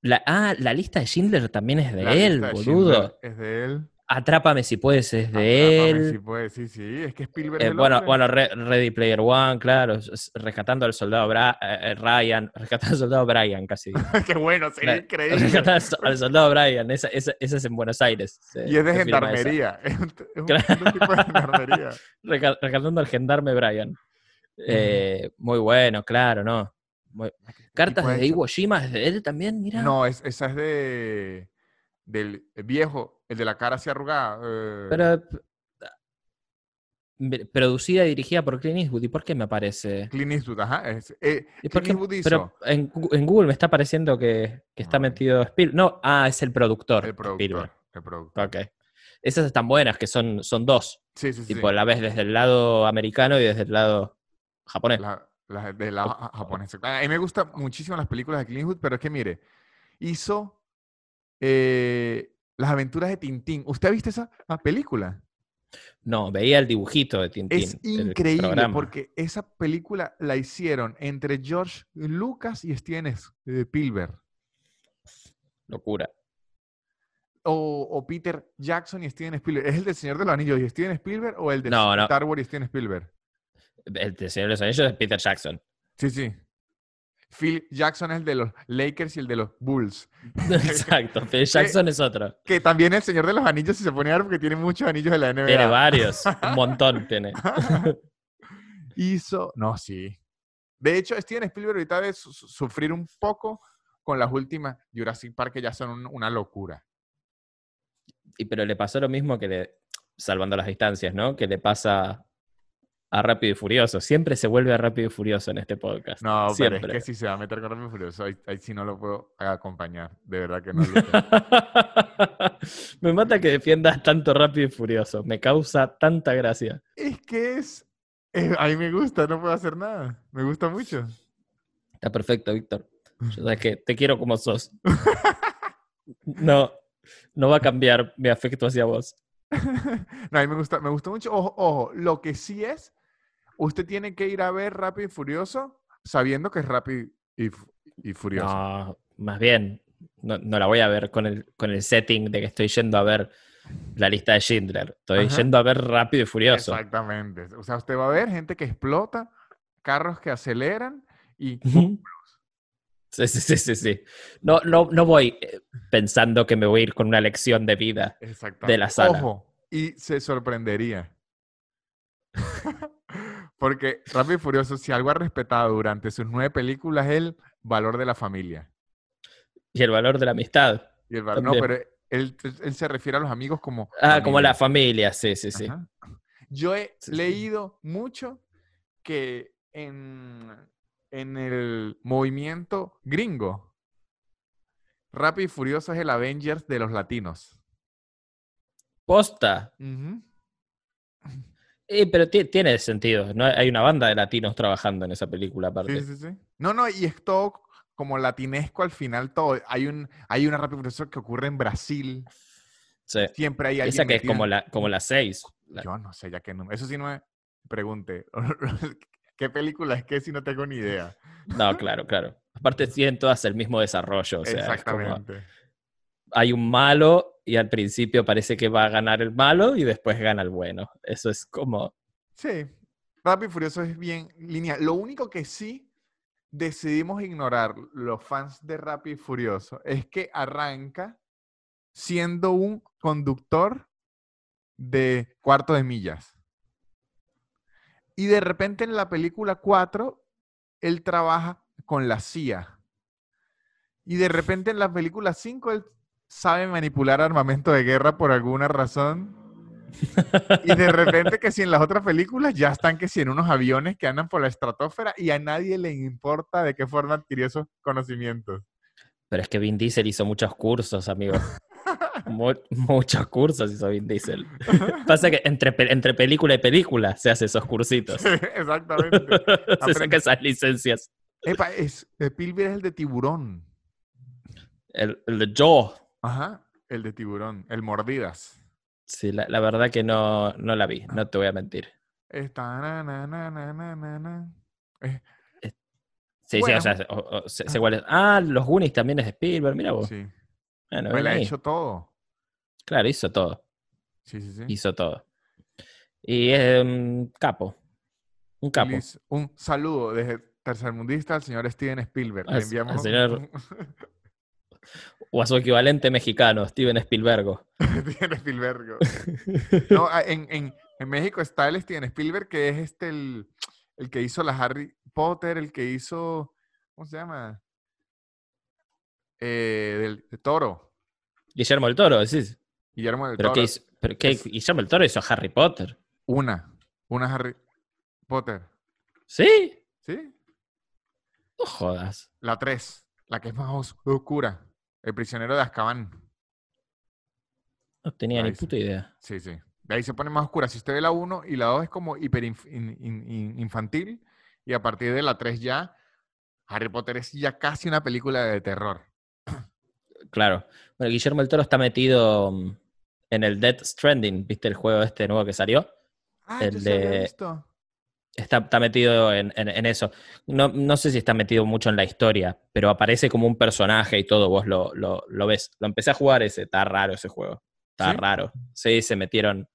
La, ah, la lista de Schindler también es de La él, lista de boludo. Schindler Es de él. Atrápame si puedes, es de Atrápame él. si puedes, sí, sí. Es que Spielberg Eh, bueno, hombre. bueno, Re- Ready Player One, claro. Rescatando al soldado Bra- eh, eh, Ryan. Rescatando al soldado Brian, casi. Qué bueno, sería increíble. Rescatando al so- al soldado Brian. Esa, esa- esa es en Buenos Aires. se- Y es de gendarmería. Es un, tipo de gendarmería. Reca- Rescatando al gendarme Brian. Eh, muy bueno, claro, ¿no? Muy- Cartas de Iwo Jima es de él también, mira. No, es, esa es de del viejo, el de la cara así arrugada. eh, Pero. p- Producida y dirigida por Clint Eastwood. ¿Y por qué me aparece? Clint Eastwood, ajá. es- eh, ¿Y por Clint Eastwood hizo Pero en, Google me está apareciendo que, que está Ay. metido Spielberg. No, ah, es el productor. el Spielberg. productor. El productor. Ok. Esas están buenas, que son, son dos. Sí, sí, sí. Tipo, la ves desde el lado americano y desde el lado japonés. La, la de la ja- japonesa. A mí me gustan muchísimo las películas de Clint Eastwood, pero es que mire, hizo eh, Las aventuras de Tintín. ¿Usted ha visto esa ah, película? No, veía el dibujito de Tintín. Es increíble porque esa película la hicieron entre George Lucas y Steven eh, Spielberg. Locura. O, o Peter Jackson y Steven Spielberg. ¿Es el del Señor de los Anillos y Steven Spielberg o el de No, no. Star Wars y Steven Spielberg? El de Señor de los Anillos es Peter Jackson. Sí, sí. Phil Jackson es el de los Lakers y el de los Bulls. Exacto. Phil Jackson es otro. Que también el Señor de los Anillos, si se pone a ver, porque tiene muchos anillos de la NBA. Tiene varios. Un montón tiene. Hizo. No, sí. De hecho, Steven Spielberg ahorita debe su- su- sufrir un poco con las últimas Jurassic Park, que ya son un- una locura. Y pero le pasó lo mismo que le, salvando las distancias, ¿no? Que le pasa a Rápido y Furioso. Siempre se vuelve a Rápido y Furioso en este podcast. No, Siempre. pero es que si se va a meter con Rápido y Furioso, ahí, ahí sí no lo puedo acompañar. De verdad que no. Luca. Me mata que defiendas tanto Rápido y Furioso. Me causa tanta gracia. es que es. eh, a mí me gusta, no puedo hacer nada. Me gusta mucho. Está perfecto, Víctor. Yo sabes que te quiero como sos. No, no va a cambiar mi afecto hacia vos. no, a mí me gusta, me gusta mucho. Ojo, ojo, lo que sí es, usted tiene que ir a ver Rápido y Furioso sabiendo que es Rápido y, y Furioso. No, más bien, no, no la voy a ver con el, con el setting de que estoy yendo a ver la lista de Schindler. Estoy Ajá. yendo a ver Rápido y Furioso. Exactamente. O sea, usted va a ver gente que explota, carros que aceleran y sí, sí, sí, sí. No, no, no voy eh, pensando que me voy a ir con una lección de vida. Exactamente. la sala. Ojo, y se sorprendería. Porque Rápido y Furioso, si algo ha respetado durante sus nueve películas, es el valor de la familia. Y el valor de la amistad. Y el valor, no, pero él, él se refiere a los amigos como. Ah, como la familia. familia, sí, sí, sí. Ajá. Yo he Sí, sí. leído mucho que en, en el movimiento gringo, Rápido y Furioso es el Avengers de los latinos. Posta. Eh, pero ti- tiene sentido. ¿no? Hay una banda de latinos trabajando en esa película, aparte. Sí, sí, sí. No, no, y es todo como latinesco al final todo. Hay un, hay una Rápido y Furioso que ocurre en Brasil. Sí. Siempre hay alguien Esa que es como la, como la 6. La- Yo no sé, ya que no. Eso sí no me pregunte. ¿Qué película es que si no tengo ni idea? No, claro, claro. Aparte tienen todas el mismo desarrollo. O sea, como- Exactamente. hay un malo y al principio parece que va a ganar el malo y después gana el bueno. Eso es como... Sí, Rápido y Furioso es bien lineal. Lo único que sí decidimos ignorar los fans de Rápido y Furioso es que arranca siendo un conductor de cuarto de millas. Y de repente en la película 4, él trabaja con la CIA. Y de repente en la película 5, él sabe manipular armamento de guerra por alguna razón. Y de repente que si en las otras películas ya están que si en unos aviones que andan por la estratosfera y a nadie le importa de qué forma adquirió esos conocimientos. Pero es que Vin Diesel hizo muchos cursos, amigo. Mu- muchos cursos hizo Vin Diesel. Pasa que entre, pe- entre película y película se hace esos cursitos. Exactamente. se saca esas licencias. Epa, es, Spielberg es el de tiburón. El, el de Joe. Ajá, el de tiburón, el mordidas. Sí, la, la verdad que no, no la vi, no te voy a mentir. Está na, na, na, na, na, na. Eh, Sí, Bueno. sí, o sea, o- sé cuál es. Ah, los Goonies también es de Spielberg, mira vos. sí, Bueno, me ven la ha hecho todo. Claro, hizo todo. Sí, sí, sí. Hizo todo. Y es un capo. Un capo. Feliz- un saludo desde Tercermundista al señor Steven Spielberg. Al- Le al enviamos señor- O a su equivalente mexicano, Steven Spielberg. Steven Spielberg. No, en, en- en México está el Steven Spielberg, que es este el, el que hizo la Harry Potter, el que hizo, ¿cómo se llama? Eh, del de Toro, Guillermo del Toro, decís. Guillermo del ¿Pero qué Toro. hizo? ¿Pero qué? Guillermo del Toro hizo Harry Potter. Una, una Harry Potter, ¿Sí? ¿sí? No jodas. La 3, la que es más os- oscura, El prisionero de Azkaban. No tenía ni Ahí puta idea. Sí, sí. De ahí se pone más oscura. Si usted ve la 1 y la 2 es como hiper inf- in- in- in- infantil. Y a partir de la 3 ya, Harry Potter es ya casi una película de terror. Claro. Bueno, Guillermo del Toro está metido mm, en el Death Stranding, ¿viste el juego este nuevo que salió? Ah, El yo sí había de- visto. Está, está metido en, en- en eso. No, no sé si está metido mucho en la historia, pero aparece como un personaje y todo, vos lo, lo, lo ves. Lo empecé a jugar ese, está raro ese juego. Está ¿Sí? raro. Sí, se metieron.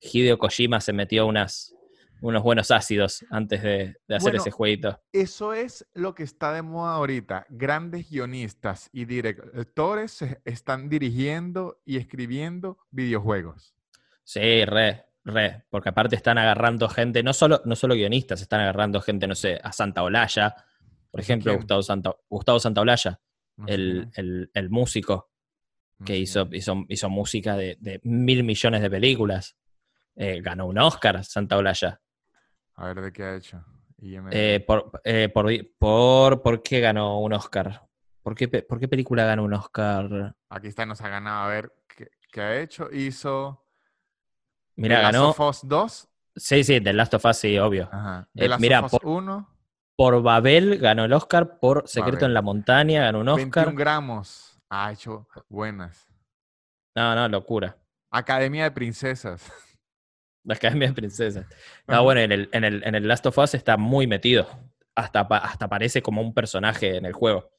Hideo Kojima se metió unas, unos buenos ácidos antes de, de hacer Bueno, ese jueguito. Eso es lo que está de moda ahorita. Grandes guionistas y directores están dirigiendo y escribiendo videojuegos. Sí, re, re. Porque aparte están agarrando gente, no solo, no solo guionistas, están agarrando gente, no sé, a Santa Olalla. Por ¿Ese ejemplo, quién? Gustavo Santa, Gustavo Santaolalla, No sé el, el, el músico. que hizo, hizo, hizo música de, de mil millones de películas. Eh, ganó un Oscar, Santa Olalla. A ver de qué ha hecho. IMDb. Eh, por, eh, por, por, ¿Por qué ganó un Oscar? ¿Por qué, ¿Por qué película ganó un Oscar? Aquí está, nos ha ganado. A ver qué, qué ha hecho. Hizo. Mira, The Last ganó. of Us 2. Sí, sí, The Last of Us, sí, obvio. Ajá. Eh, The Last mira, of Us por- 1. Por Babel ganó el Oscar. Por Secreto Babel. en la Montaña ganó un 21 Oscar. gramos. Ha hecho buenas. No, no, locura. Academia de Princesas. La Academia de Princesas. No, Ajá. bueno, en el, en, el, en el Last of Us está muy metido. Hasta, hasta parece como un personaje en el juego.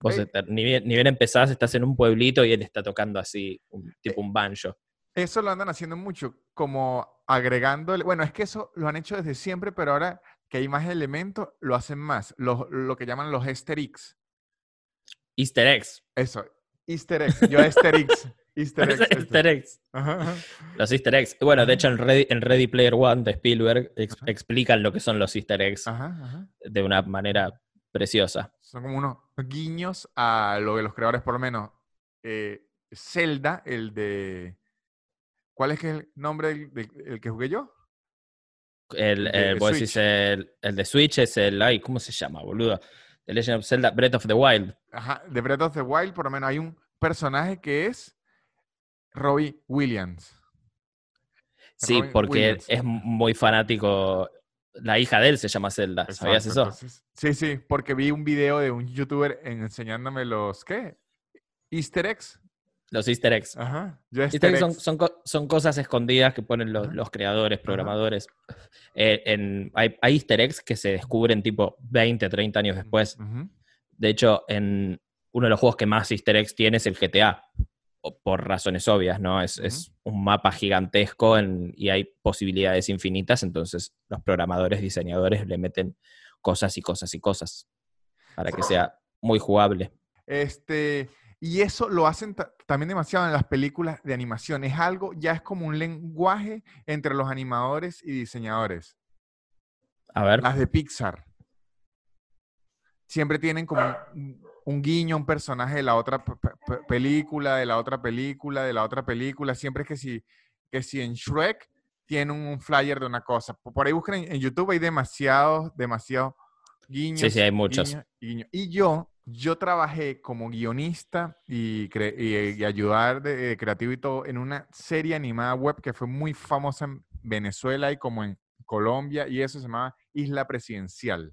Vos Ey. está- ni, bien, ni bien empezás, estás en un pueblito y él está tocando así, un, tipo un banjo. Eso lo andan haciendo mucho, como agregando, bueno, es que eso lo han hecho desde siempre, pero ahora que hay más elementos, lo hacen más, lo, lo que llaman los easter eggs. Easter eggs. Eso, easter eggs, yo easter eggs, Easter eggs. Easter eggs. Ajá, ajá. Los Easter eggs. Bueno, de hecho en Ready, en Ready Player One de Spielberg ex- explican lo que son los Easter eggs Ajá, de una manera preciosa. Son como unos guiños a lo de los creadores, por lo menos. Eh, Zelda, el de. ¿Cuál es que es el nombre del, del- el que jugué yo? El, El de el, vos decís el de Switch es el. Ay, ¿cómo se llama, boludo? The Legend of Zelda Breath of the Wild. Ajá, de Breath of the Wild, por lo menos hay un personaje que es Robbie Williams. Sí, porque Williams. es muy fanático. La hija de él se llama Zelda. ¿Sabías eso? entonces- sí, sí, porque vi un video de un youtuber en- enseñándome los, ¿qué? Easter eggs. Los Easter eggs. Ajá. Yo Easter eggs son, cosas escondidas que ponen los, creadores, programadores. Eh, en, hay, hay Easter eggs que se descubren tipo 20, 30 años después. De hecho, en uno de los juegos que más Easter eggs tiene es el GTA. Por razones obvias, ¿no? Es, es un mapa gigantesco en- y hay posibilidades infinitas, entonces los programadores, diseñadores le meten cosas y cosas y cosas para que sea muy jugable. Este, y eso lo hacen ta- también demasiado en las películas de animación. Es algo, ya es como un lenguaje entre los animadores y diseñadores. A ver. Las de Pixar. Siempre tienen como un, un guiño, un personaje de la otra pe- pe- pe- película, de la otra película, de la otra película. Siempre es que si, que si en Shrek tienen un flyer de una cosa. Por ahí busquen en, en YouTube, hay demasiados, demasiados guiños. Sí, sí, hay muchos. guiños y guiños. Y yo, yo trabajé como guionista y, cre- y- y ayudar de, de creativo y todo en una serie animada web que fue muy famosa en Venezuela y como en Colombia y eso se llamaba Isla Presidencial.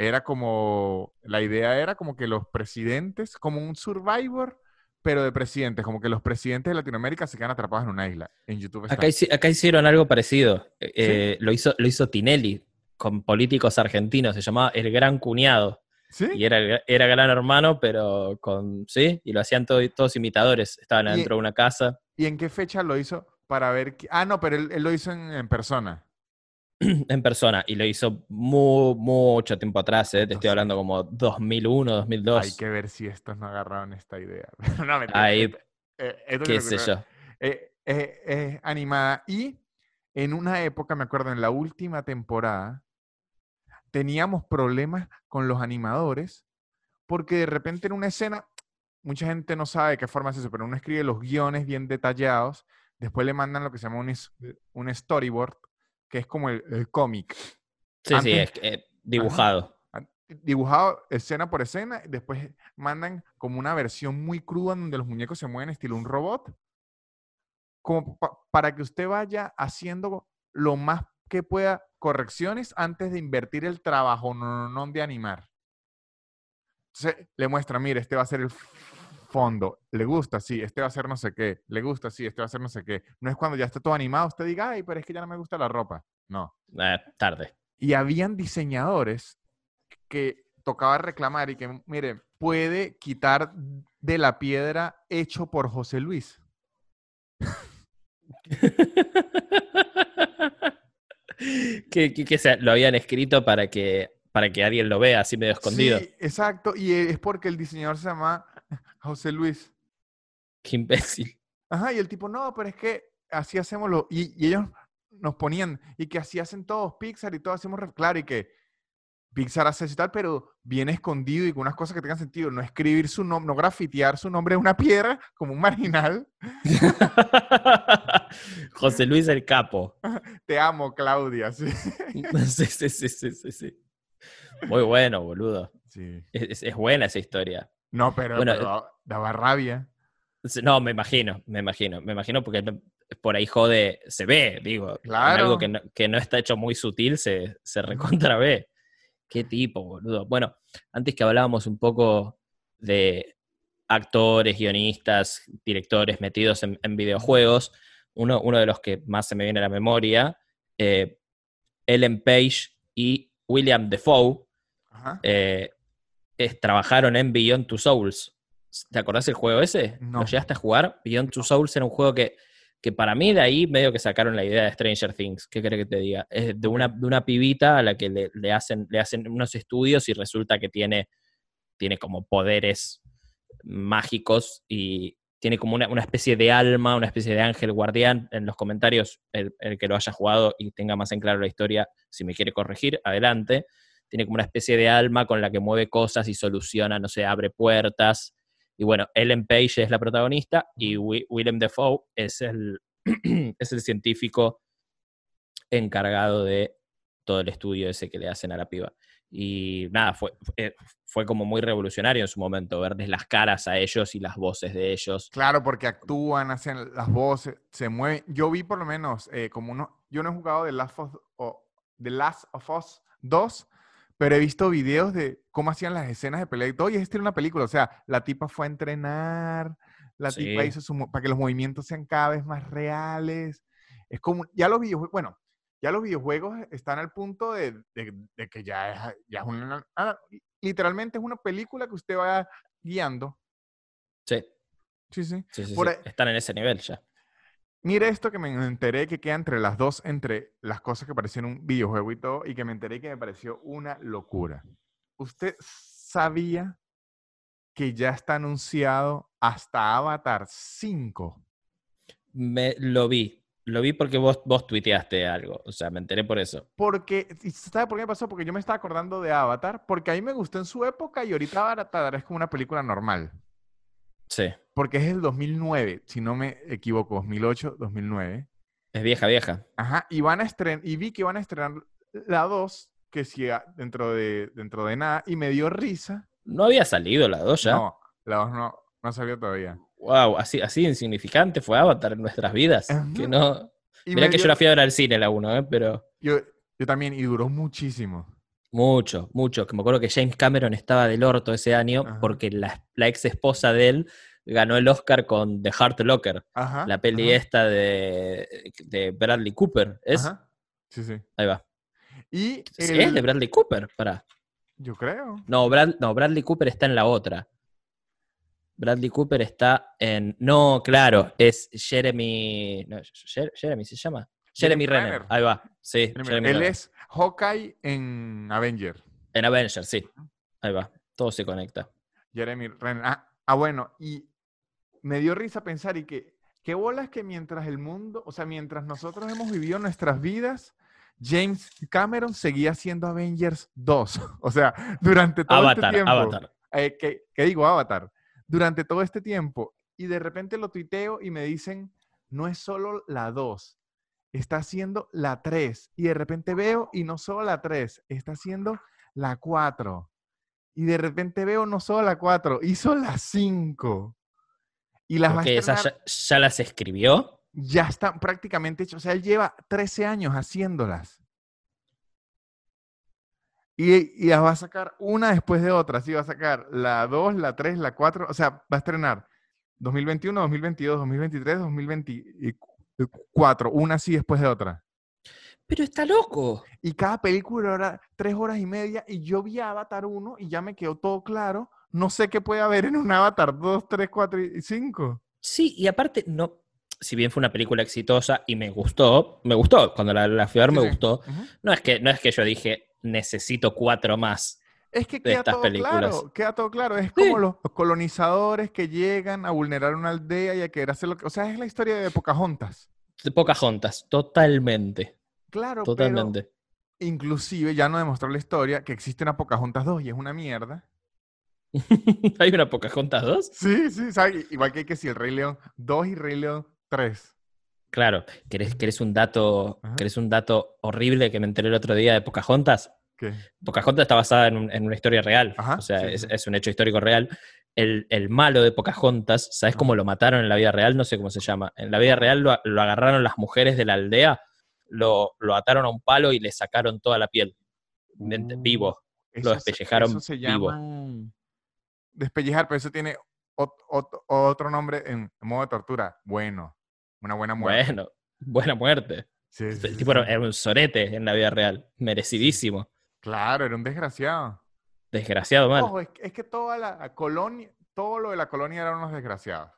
Era como, la idea era como que los presidentes, como un survivor, pero de presidentes, como que los presidentes de Latinoamérica se quedan atrapados en una isla. En YouTube está. Acá, acá hicieron algo parecido. Eh, eh, lo, hizo, lo hizo Tinelli con políticos argentinos. Se llamaba El Gran Cuñado. ¿Sí? Y era, el- era gran hermano, pero con. ¿Sí? Y lo hacían todo- todos imitadores. Estaban adentro de una casa. ¿Y en qué fecha lo hizo para ver? Ah, no, pero él, él lo hizo en, en persona. en persona. Y lo hizo mu- mucho tiempo atrás. eh, Te estoy hablando como 2001, 2002. Hay que ver si estos no agarraron esta idea. no, mentira. Ahí, eh, qué sé yo. eh, eh, es animada. Y en una época, me acuerdo, en la última temporada, teníamos problemas con los animadores porque de repente en una escena, mucha gente no sabe de qué forma es eso, pero uno escribe los guiones bien detallados, después le mandan lo que se llama un, un storyboard, que es como el, el cómic. Sí, sí, es eh, dibujado. dibujado escena por escena, y después mandan como una versión muy cruda donde los muñecos se mueven estilo un robot, como pa- para que usted vaya haciendo lo más que pueda correcciones antes de invertir el trabajo no, no de animar. Entonces le muestra, mire, este va a ser el fondo, le gusta, sí, este va a ser no sé qué, le gusta, sí, este va a ser no sé qué. No es cuando ya está todo animado, usted diga, ay, pero es que ya no me gusta la ropa. No. Eh, tarde. Y habían diseñadores que tocaba reclamar y que, mire, puede quitar de la piedra hecho por José Luis. que, que- que se- lo habían escrito para que, para que alguien lo vea así medio escondido. Sí, exacto. Y es porque el diseñador se llama José Luis. Qué imbécil. Ajá, y el tipo, no, pero es que así hacemos lo. Y, y ellos nos ponían, y que así hacen todos Pixar y todos hacemos. Claro, y que Pixar hace eso y tal, pero bien escondido y con unas cosas que tengan sentido. No escribir su nombre, no grafitear su nombre en una piedra como un marginal. José Luis el Capo. Te amo, Claudia. Sí. Sí, sí, sí, sí, sí. Muy bueno, boludo. sí. Es- es buena esa historia. No, pero, Bueno, pero daba- rabia. No, me imagino, me imagino, me imagino porque por ahí jode, se ve, digo, Claro. algo que no, que no está hecho muy sutil se, se recontra ve. Qué tipo, boludo. Bueno, antes que hablábamos un poco de actores, guionistas, directores metidos en, en videojuegos, uno, uno de los que más se me viene a la memoria, eh, Ellen Page y William Defoe, Ajá. eh, es- trabajaron en Beyond Two Souls. ¿Te acordás del juego ese? No. ¿Lo llegaste a jugar? Beyond Two Souls era un juego que, que para mí de ahí medio que sacaron la idea de Stranger Things. ¿Qué querés que te diga? Es de una, de una pibita a la que le, le hacen, le hacen unos estudios y resulta que tiene, tiene como poderes mágicos y, tiene como una, una especie de alma, una especie de ángel guardián. En los comentarios, el, el que lo haya jugado y tenga más en claro la historia, si me quiere corregir, adelante. Tiene como una especie de alma con la que mueve cosas y soluciona, no sé, abre puertas. Y bueno, Ellen Page es la protagonista y Wi- Willem Dafoe es el, es el científico encargado de todo el estudio ese que le hacen a la piba. Y nada, fue, fue, fue como muy revolucionario en su momento, verles las caras a ellos y las voces de ellos. Claro, porque actúan, hacen las voces, se mueven. Yo vi por lo menos eh, como uno, yo no he jugado The Last of, o The Last of Us 2, pero he visto videos de cómo hacían las escenas de pelea y todo, y es una película. O sea, la tipa fue a entrenar, la tipa hizo su, para que los movimientos sean cada vez más reales. Es como, ya los videojuegos, bueno, ya los videojuegos están al punto de, de- de que ya es, ya es una, ah, literalmente es una película que usted va guiando. Sí, Sí, sí. sí, sí, Por sí. ahí- Están en ese nivel ya. Mire esto que me enteré que queda entre las dos, entre las cosas que parecían un videojuego y todo, y que me enteré que me pareció una locura. ¿Usted sabía que ya está anunciado hasta Avatar 5? Me, lo vi. Lo vi porque vos, vos tuiteaste algo. O sea, me enteré por eso. Porque, ¿y ¿sabe por qué me pasó? Porque yo me estaba acordando de Avatar, porque a mí me gustó en su época y ahorita Avatar es como una película normal. Sí. Porque es el 2009, si no me equivoco, 2008, 2009. Es vieja, vieja. Ajá, y van a estrenar, y vi que van a estrenar la 2, que a- dentro de, dentro de nada, y me dio risa. No había salido la 2 ya. No, la 2 no, no salió todavía. Wow, así, así insignificante fue Avatar en nuestras vidas. Ajá. Que no. Y Mirá me que dio- yo la fui a ver al cine la 1, ¿eh? pero yo, yo también, y duró muchísimo. Mucho, mucho. Que me acuerdo que James Cameron estaba del orto ese año Ajá. porque la, la ex esposa de él ganó el Oscar con The Heart Locker, Ajá. la peli ajá, esta de, de Bradley Cooper. ¿Es? ajá. Sí, sí. Ahí va. Y ¿Es el- de Bradley Cooper? Pará. yo creo. No, Brad- no, Bradley Cooper está en la otra. Bradley Cooper está en. No, claro, es Jeremy. No, Jer- Jeremy se llama. Jeremy Jeremy Renner. Renner. Ahí va. Sí, Jeremy Él Renner. es Hawkeye en Avenger. En Avengers, sí. Ahí va. Todo se conecta. Jeremy Renner. Ah, ah, bueno, y me dio risa pensar y que, qué bolas que mientras el mundo, o sea, mientras nosotros hemos vivido nuestras vidas, James Cameron seguía haciendo Avengers 2. O sea, durante todo Avatar, este tiempo. Avatar. eh, que, que digo Avatar. Durante todo este tiempo. Y de repente lo tuiteo y me dicen, no es solo la 2, está haciendo la 3. Y de repente veo y no solo la 3, está haciendo la 4. Y de repente veo no solo la 4, hizo la 5. Y las va a estrenar- ya, ya las escribió. ya están prácticamente hechas. O sea, él lleva 13 años haciéndolas. Y, y las va a sacar una después de otra. Sí, va a sacar la 2, la 3, la 4. O sea, va a estrenar 2021, 2022, 2023, 2024. Una así después de otra. Pero está loco. Y cada película era 3 horas y media. Y yo vi Avatar 1 y ya me quedó todo claro. No sé qué puede haber en un Avatar 2, 3, 4 y 5. Sí, y aparte, no. Si bien fue una película exitosa y me gustó, me gustó. Cuando la, la fui a ver, me gustó. No es, que, no es que yo dije, necesito cuatro más. Es que queda todo películas. claro, queda todo claro. Es Sí. como los colonizadores que llegan a vulnerar una aldea y a querer hacer lo que... O sea, es la historia de Pocahontas. De Pocahontas, totalmente. Claro, Totalmente. pero inclusive ya no demostró la historia que existe una Pocahontas 2 y es una mierda. ¿Hay una Pocahontas 2? Sí, sí, ¿sabes? Igual que hay que si el Rey León 2 y Rey León 3. Claro. ¿Querés, querés un dato, Ajá. querés un dato horrible que me enteré el otro día de Pocahontas? ¿Qué? Pocahontas está basada en, un- en una historia real. Ajá, o sea, sí, es, sí. es un hecho histórico real. El, el malo de Pocahontas, ¿sabes cómo lo mataron en la vida real? No sé cómo se llama. En la vida real lo, lo agarraron las mujeres de la aldea, lo, lo ataron a un palo y le sacaron toda la piel. Uh, Vivo. Eso se- despellejaron eso se vivo. Despellejar, pero eso tiene ot- ot- otro nombre en modo de tortura. Bueno, una buena muerte. Bueno, buena muerte. Sí, sí, El tipo sí. era un sorete en la vida real. Merecidísimo. Claro, era un desgraciado. Desgraciado mal. Ojo, es, que- es que toda la colonia, todo lo de la colonia eran unos desgraciados.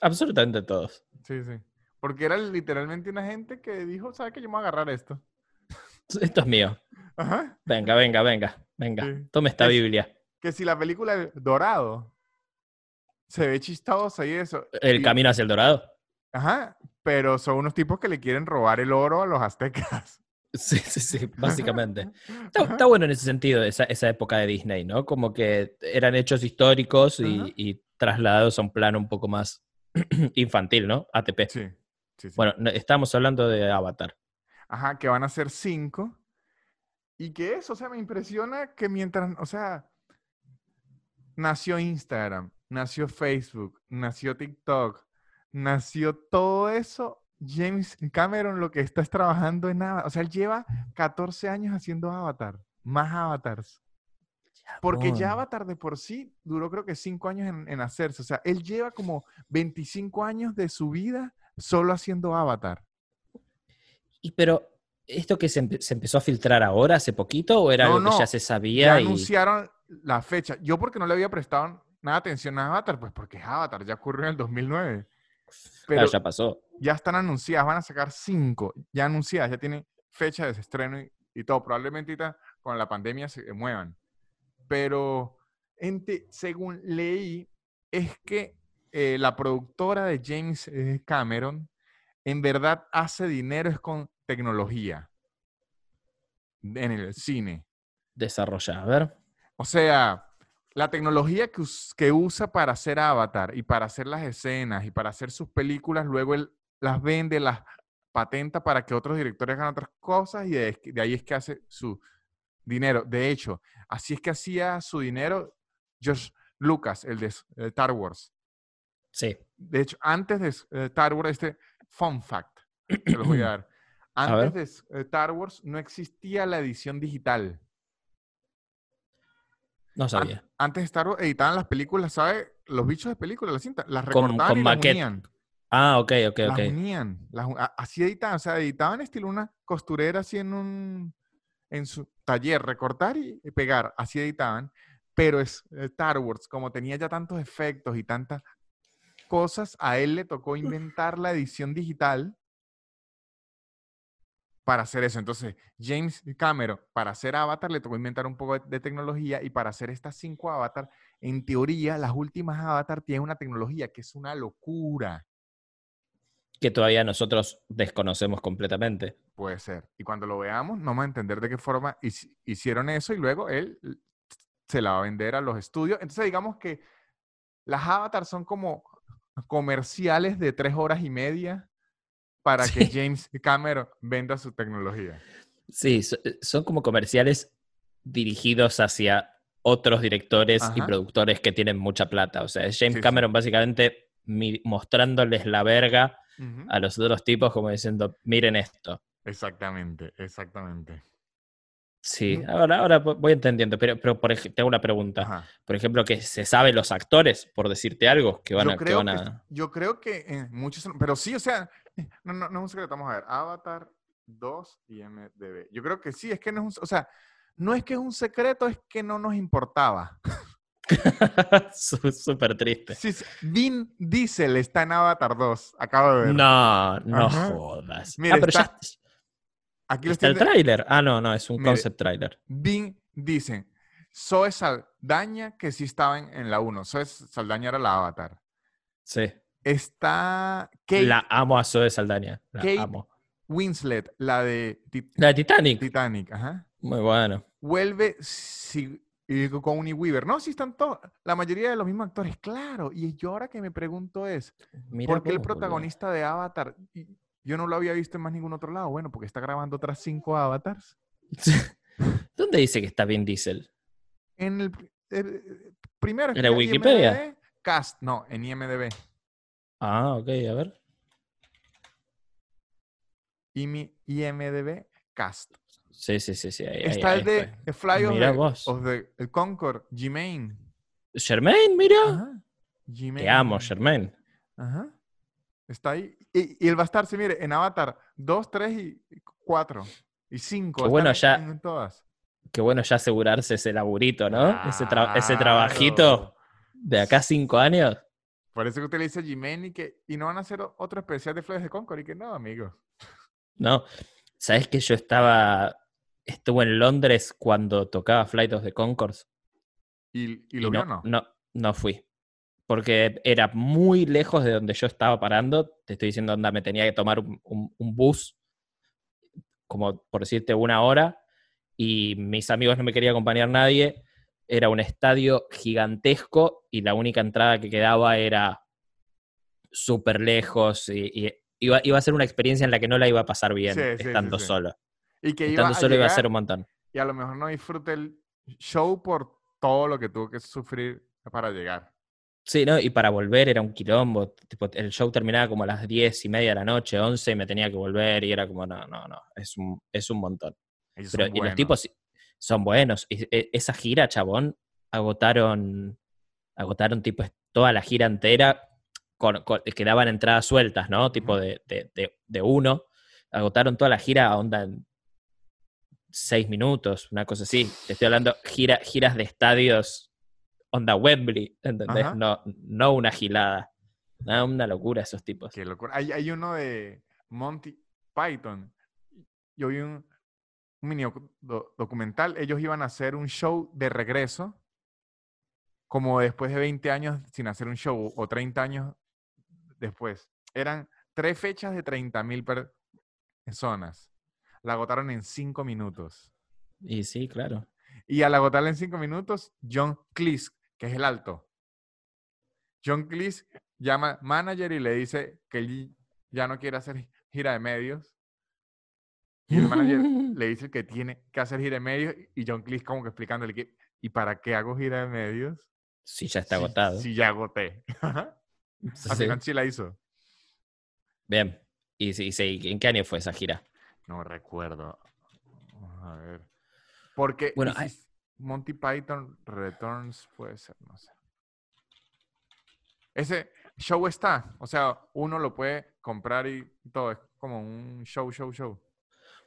Absolutamente todos. Sí, sí. Porque era literalmente una gente que dijo, ¿sabes qué? Yo me voy a agarrar esto. Esto es mío. Ajá. Venga, venga, venga, venga. Sí. Tome esta Es- Biblia. Que si la película El Dorado, se ve chistosa y eso. El y- camino hacia el dorado. Ajá, pero son unos tipos que le quieren robar el oro a los aztecas. Sí, sí, sí, básicamente. Está, está bueno en ese sentido, esa, esa época de Disney, ¿no? Como que eran hechos históricos y, trasladados a un plano un poco más infantil, ¿no? ATP. Sí, sí, sí. Bueno, no- estamos hablando de Avatar. Ajá, que van a ser cinco. Y que eso, o sea, me impresiona que mientras, o sea, nació Instagram, nació Facebook, nació TikTok, nació todo eso. James Cameron lo que está es trabajando en nada. O sea, él lleva 14 años haciendo Avatar, más avatars. Porque ya. Avatar de por sí duró creo que 5 años en, en hacerse. O sea, él lleva como 25 años de su vida solo haciendo Avatar. Y pero, ¿esto que se, empe- se empezó a filtrar ahora, hace poquito, o era No, algo que ya se Ya sabía? y... anunciaron la fecha. Yo porque no le había prestado nada atención a Avatar, pues porque es Avatar, ya ocurrió en el 2009. Pero Claro, ya pasó. Ya están anunciadas, van a sacar cinco, ya anunciadas, ya tienen fecha de estreno y, y todo. Probablemente con la pandemia se muevan. Pero ente- según leí, es que eh, la productora de James eh, Cameron en verdad hace dinero es con tecnología en el cine. Desarrolla. A ver. O sea, la tecnología que, que usa para hacer Avatar y para hacer las escenas y para hacer sus películas, luego él las vende, las patenta para que otros directores hagan otras cosas y de, de ahí es que hace su dinero. De hecho, así es que hacía su dinero George Lucas, el de Star Wars. Sí. De hecho, antes de eh, Star Wars, este fun fact, te lo voy a dar. A. Antes de eh, Star Wars no existía la edición digital. No An- sabía. Antes de Star Wars editaban las películas, ¿sabes? Los bichos de películas, las cintas, las Con- recortaban con y las unían. Ah, ok, ok, Las ok. unían. las así editaban, o sea, editaban estilo una costurera así en un en su taller, recortar y, y pegar, así editaban. Pero es eh, Star Wars, como tenía ya tantos efectos y tantas cosas, a él le tocó inventar la edición digital para hacer eso. Entonces, James Cameron, para hacer Avatar, le tocó inventar un poco de, de tecnología y para hacer estas cinco Avatar, en teoría, las últimas Avatar tienen una tecnología que es una locura. Que todavía nosotros desconocemos completamente. Puede ser. Y cuando lo veamos, no vamos a entender de qué forma hici- hicieron eso y luego él se la va a vender a los estudios. Entonces, digamos que las avatars son como comerciales de tres horas y media para que. James Cameron venda su tecnología. Sí, eh, son como comerciales dirigidos hacia otros directores y Ajá. productores que tienen mucha plata. O sea, es James Sí, sí. Cameron básicamente mostrándoles la verga A los otros tipos como diciendo, miren esto. Exactamente, exactamente. Sí, ahora, ahora vo- voy entendiendo, pero, pero por ej- tengo una pregunta. Ajá. Por ejemplo, que se sabe los actores, por decirte algo, que van yo, a... que creo van que, a... yo creo que en muchos, pero sí, o sea, no, no, no es un secreto, vamos a ver, Avatar 2 y MDB. Yo creo que sí, es que no es un, o sea, no es que es un secreto, es que no nos importaba. Sú- Súper triste. Sí, sí, Vin Diesel está en Avatar 2, acabo de ver. No, no Ajá. jodas. Mira, ah, pero está- ya Aquí está el tráiler. Ah, no, no, es un Mire. concept trailer. Vin dice, Zoe Saldaña, que sí estaba en, en la 1, Zoe Saldaña era la Avatar. Sí. Está Kate La amo a Zoe Saldaña. La Kate- amo. Winslet, la de La de Titanic. Titanic, ajá. Muy bueno. vuelve si- y con Uni Weaver. No, sí están todos, la mayoría de los mismos actores, claro. Y yo ahora que me pregunto es, Mira ¿por qué el boludo. protagonista de Avatar, y- yo no lo había visto en más ningún otro lado? Bueno, porque está grabando otras cinco Avatars. ¿Dónde dice que está Vin Diesel? En el, el- primero ¿En la Wikipedia? IMDb, Cast, no, en IMDB. Ah, ok, a ver. IMI IMDB Cast. Sí, sí, sí, sí. ahí- Está ahí el de Fly of Mira the, of the- el Concord, Jermaine. Germain, mira. Te amo. Germain. Ajá. Está ahí. Y, y él va a estar, sí, mire, en Avatar 2, 3 y 4 y 5. Qué bueno, ya- En, todas. Qué bueno ya asegurarse ese laburito, ¿no? Ese, tra- ese trabajito de acá cinco años. Por eso que usted le dice a y que y no van a hacer otro especial de Flores de Concord y que no, amigo. No, ¿sabes que yo estaba, estuve en Londres cuando tocaba Flight of the Concords? Y, y Y lo no, no. no, no fui. porque era muy lejos de donde yo estaba parando. Te estoy diciendo, onda, me tenía que tomar un, un- un bus, como por decirte una hora, y mis amigos no me quería acompañar nadie. Era un estadio gigantesco y la única entrada que quedaba era súper lejos y, y iba, iba a ser una experiencia en la que no la iba a pasar bien Sí, sí, sí, estando sí. solo. Y que iba Estando a solo iba a llegar ser un montón. y a lo mejor no disfrute el show por todo lo que tuvo que sufrir para llegar. Sí, ¿no? Y para volver era un quilombo. Tipo, el show terminaba como a las diez y media de la noche, 11, y me tenía que volver y era como, no, no, no, es un, es un montón. Ellos Pero y los tipos son buenos. Y, e- esa gira, chabón, agotaron, agotaron tipo toda la gira entera, con, con- quedaban entradas sueltas, ¿no? Tipo Ujú. de, de, de- de uno. Agotaron toda la gira a onda en seis minutos, una cosa así. Te estoy hablando gira, giras de estadios onda Wembley, ¿entendés? Ajá. No, no una gilada. No, una locura esos tipos. Qué locura. Hay, hay uno de Monty Python. Yo vi un, un mini docu- do- documental. Ellos iban a hacer un show de regreso, como después de 20 años sin hacer un show, o 30 años después. Eran tres fechas de 30 mil personas. La agotaron en cinco minutos. Y sí, claro. Y al agotarla en cinco minutos, John Cleese, que es el alto. John Cleese llama manager y le dice que él ya no quiere hacer gira de medios. Y el manager le dice que tiene que hacer gira de medios y John Cleese como que explicándole que, ¿y para qué hago gira de medios? Sí, ya está Si- agotado. Si, ya agoté. Al Sí. la hizo. Bien. ¿Y, sí, sí, en qué año fue esa gira? No recuerdo. Vamos a ver. Porque Bueno, Monty Python Returns puede ser, no sé. Ese show está, o sea, uno lo puede comprar y todo, es como un show, show, show.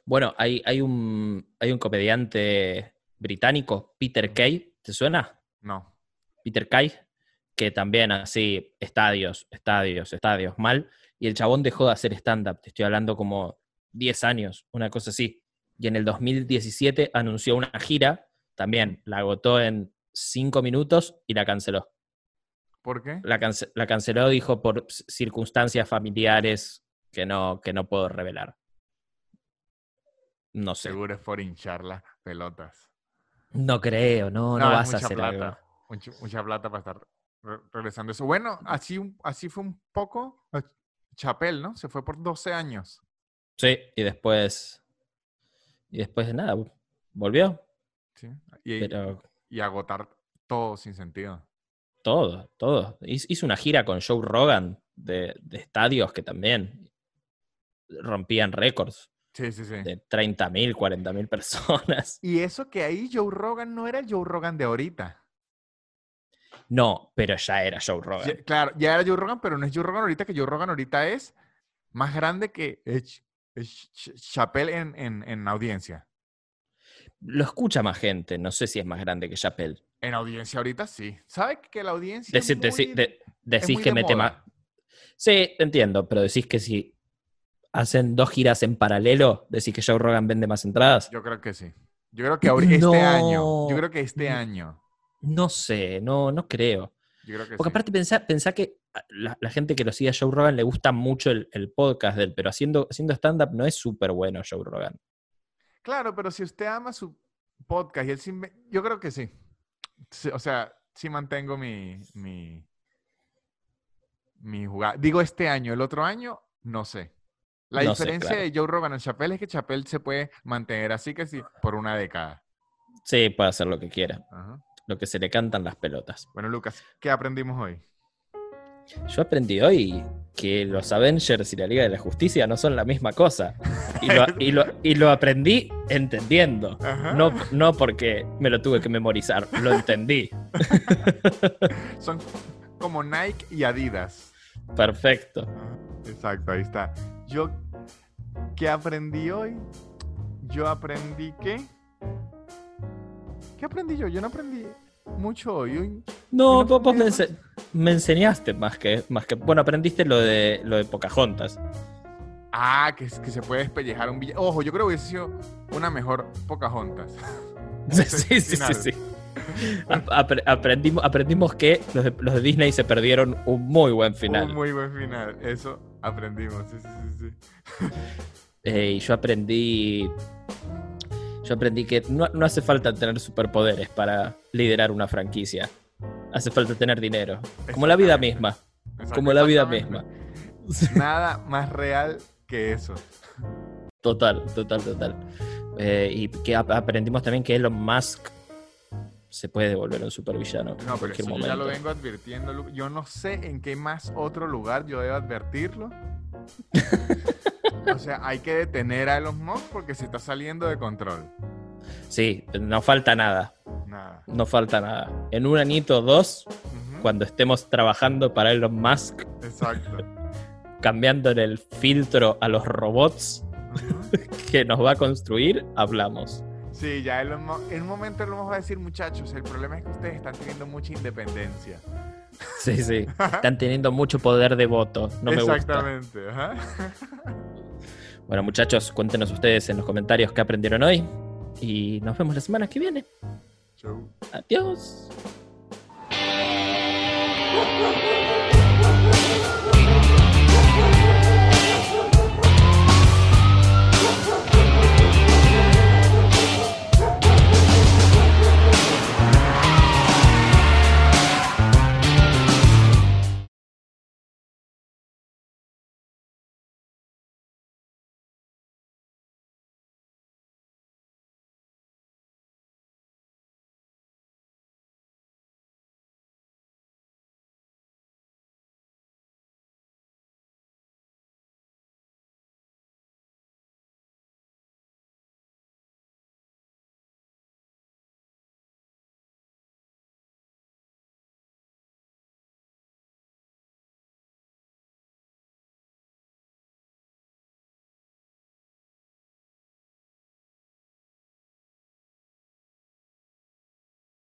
Bueno, hay, hay, un, hay un comediante británico, Peter Kay, ¿te suena? No. Peter Kay, que también así, estadios, estadios, estadios, mal. Y el chabón dejó de hacer stand-up, te estoy hablando como 10 años, una cosa así. Y en el 2017 anunció una gira, también la agotó en 5 minutos y la canceló. ¿Por qué? La, cance- la canceló, dijo, por circunstancias familiares que no, que no puedo revelar. No sé. Seguro es por hinchar las pelotas. No creo, no, no, es vas a hacer plata. algo. mucha, mucha plata para estar re- regresando eso. Bueno, así, así fue un poco eh, Chapel, ¿no? Se fue por 12 años. Sí, y después. Y después de nada, volvió. ¿sí? Y, Pero y agotar todo sin sentido. todo, todo. Hiz- Hizo una gira con Joe Rogan de, de estadios que también rompían récords Sí, sí, sí. de 30.000, 40.000 personas. Y eso que ahí Joe Rogan no era el Joe Rogan de ahorita. No, pero ya era Joe Rogan. Ya- claro, ya era Joe Rogan, pero no es Joe Rogan ahorita, que Joe Rogan ahorita es más grande que Chappelle en, en, en audiencia. Lo escucha más gente, no sé si es más grande que Chappelle. En audiencia ahorita sí. ¿Sabes que la audiencia es Deci- deci- muy- de- decís que de mete más. Sí, entiendo, pero decís que si hacen dos giras en paralelo, decís que Joe Rogan vende más entradas. Yo creo que sí. Yo creo que este año. Yo creo que este año. No sé, no, no creo. Yo creo que Porque sí. aparte pensá, pensá que la, la gente que lo sigue a Joe Rogan le gusta mucho el, el podcast de él, pero haciendo, haciendo stand-up no es súper bueno Joe Rogan. Claro, pero si usted ama su podcast y él sí Yo creo que sí. O sea, sí mantengo mi. mi, mi jugada. Digo este año, el otro año, no sé. La No sé, diferencia claro. de Joe Rogan en Chappelle es que Chappelle se puede mantener así que sí por una década. Sí, puede hacer lo que quiera, Ajá. lo que se le cantan las pelotas. Bueno, Lucas, ¿qué aprendimos hoy? Yo aprendí hoy que los Avengers y la Liga de la Justicia no son la misma cosa. Y lo, y lo- y lo aprendí entendiendo. No, no porque me lo tuve que memorizar, lo entendí. Son como Nike y Adidas. Perfecto. Ajá, Exacto, ahí está. Yo, ¿qué aprendí hoy? Yo aprendí que... ¿Qué aprendí yo? Yo no aprendí mucho hoy. No, ¿Y no vos, vos me, ense- me enseñaste más que, más que. Bueno, aprendiste lo de lo de Pocahontas. Ah, que, es- que se puede despellejar un billete. Ojo, yo creo que hubiese sido una mejor Pocahontas. Sí, sí, sí, sí, aprendimos, aprendimos que los de, los de Disney se perdieron un muy buen final. Un muy buen final. Eso aprendimos. Sí, sí, sí, sí. Eh, y yo aprendí. Yo aprendí que no, no hace falta tener superpoderes para liderar una franquicia. Hace falta tener dinero. Como la vida misma. Como la vida misma. Nada más real que eso. Total, total, total. Eh, y que ap- aprendimos también que Elon Musk se puede volver un supervillano No, pero eso yo ya lo vengo advirtiendo. Yo no sé en qué más otro lugar yo debo advertirlo. o sea, hay que detener a Elon Musk porque se está saliendo de control. Sí, no falta nada. Nada. No falta nada. En un añito o dos, cuando estemos trabajando para Elon Musk, Exacto. cambiando el filtro a los robots que nos va a construir, hablamos. Sí, ya en un momento Elon Musk va a decir, muchachos, el problema es que ustedes están teniendo mucha independencia. Sí, sí. Están teniendo mucho poder de voto. No me gusta. Exactamente. Bueno, muchachos, cuéntenos ustedes en los comentarios qué aprendieron hoy. Y nos vemos la semana que viene. Chau. Adiós.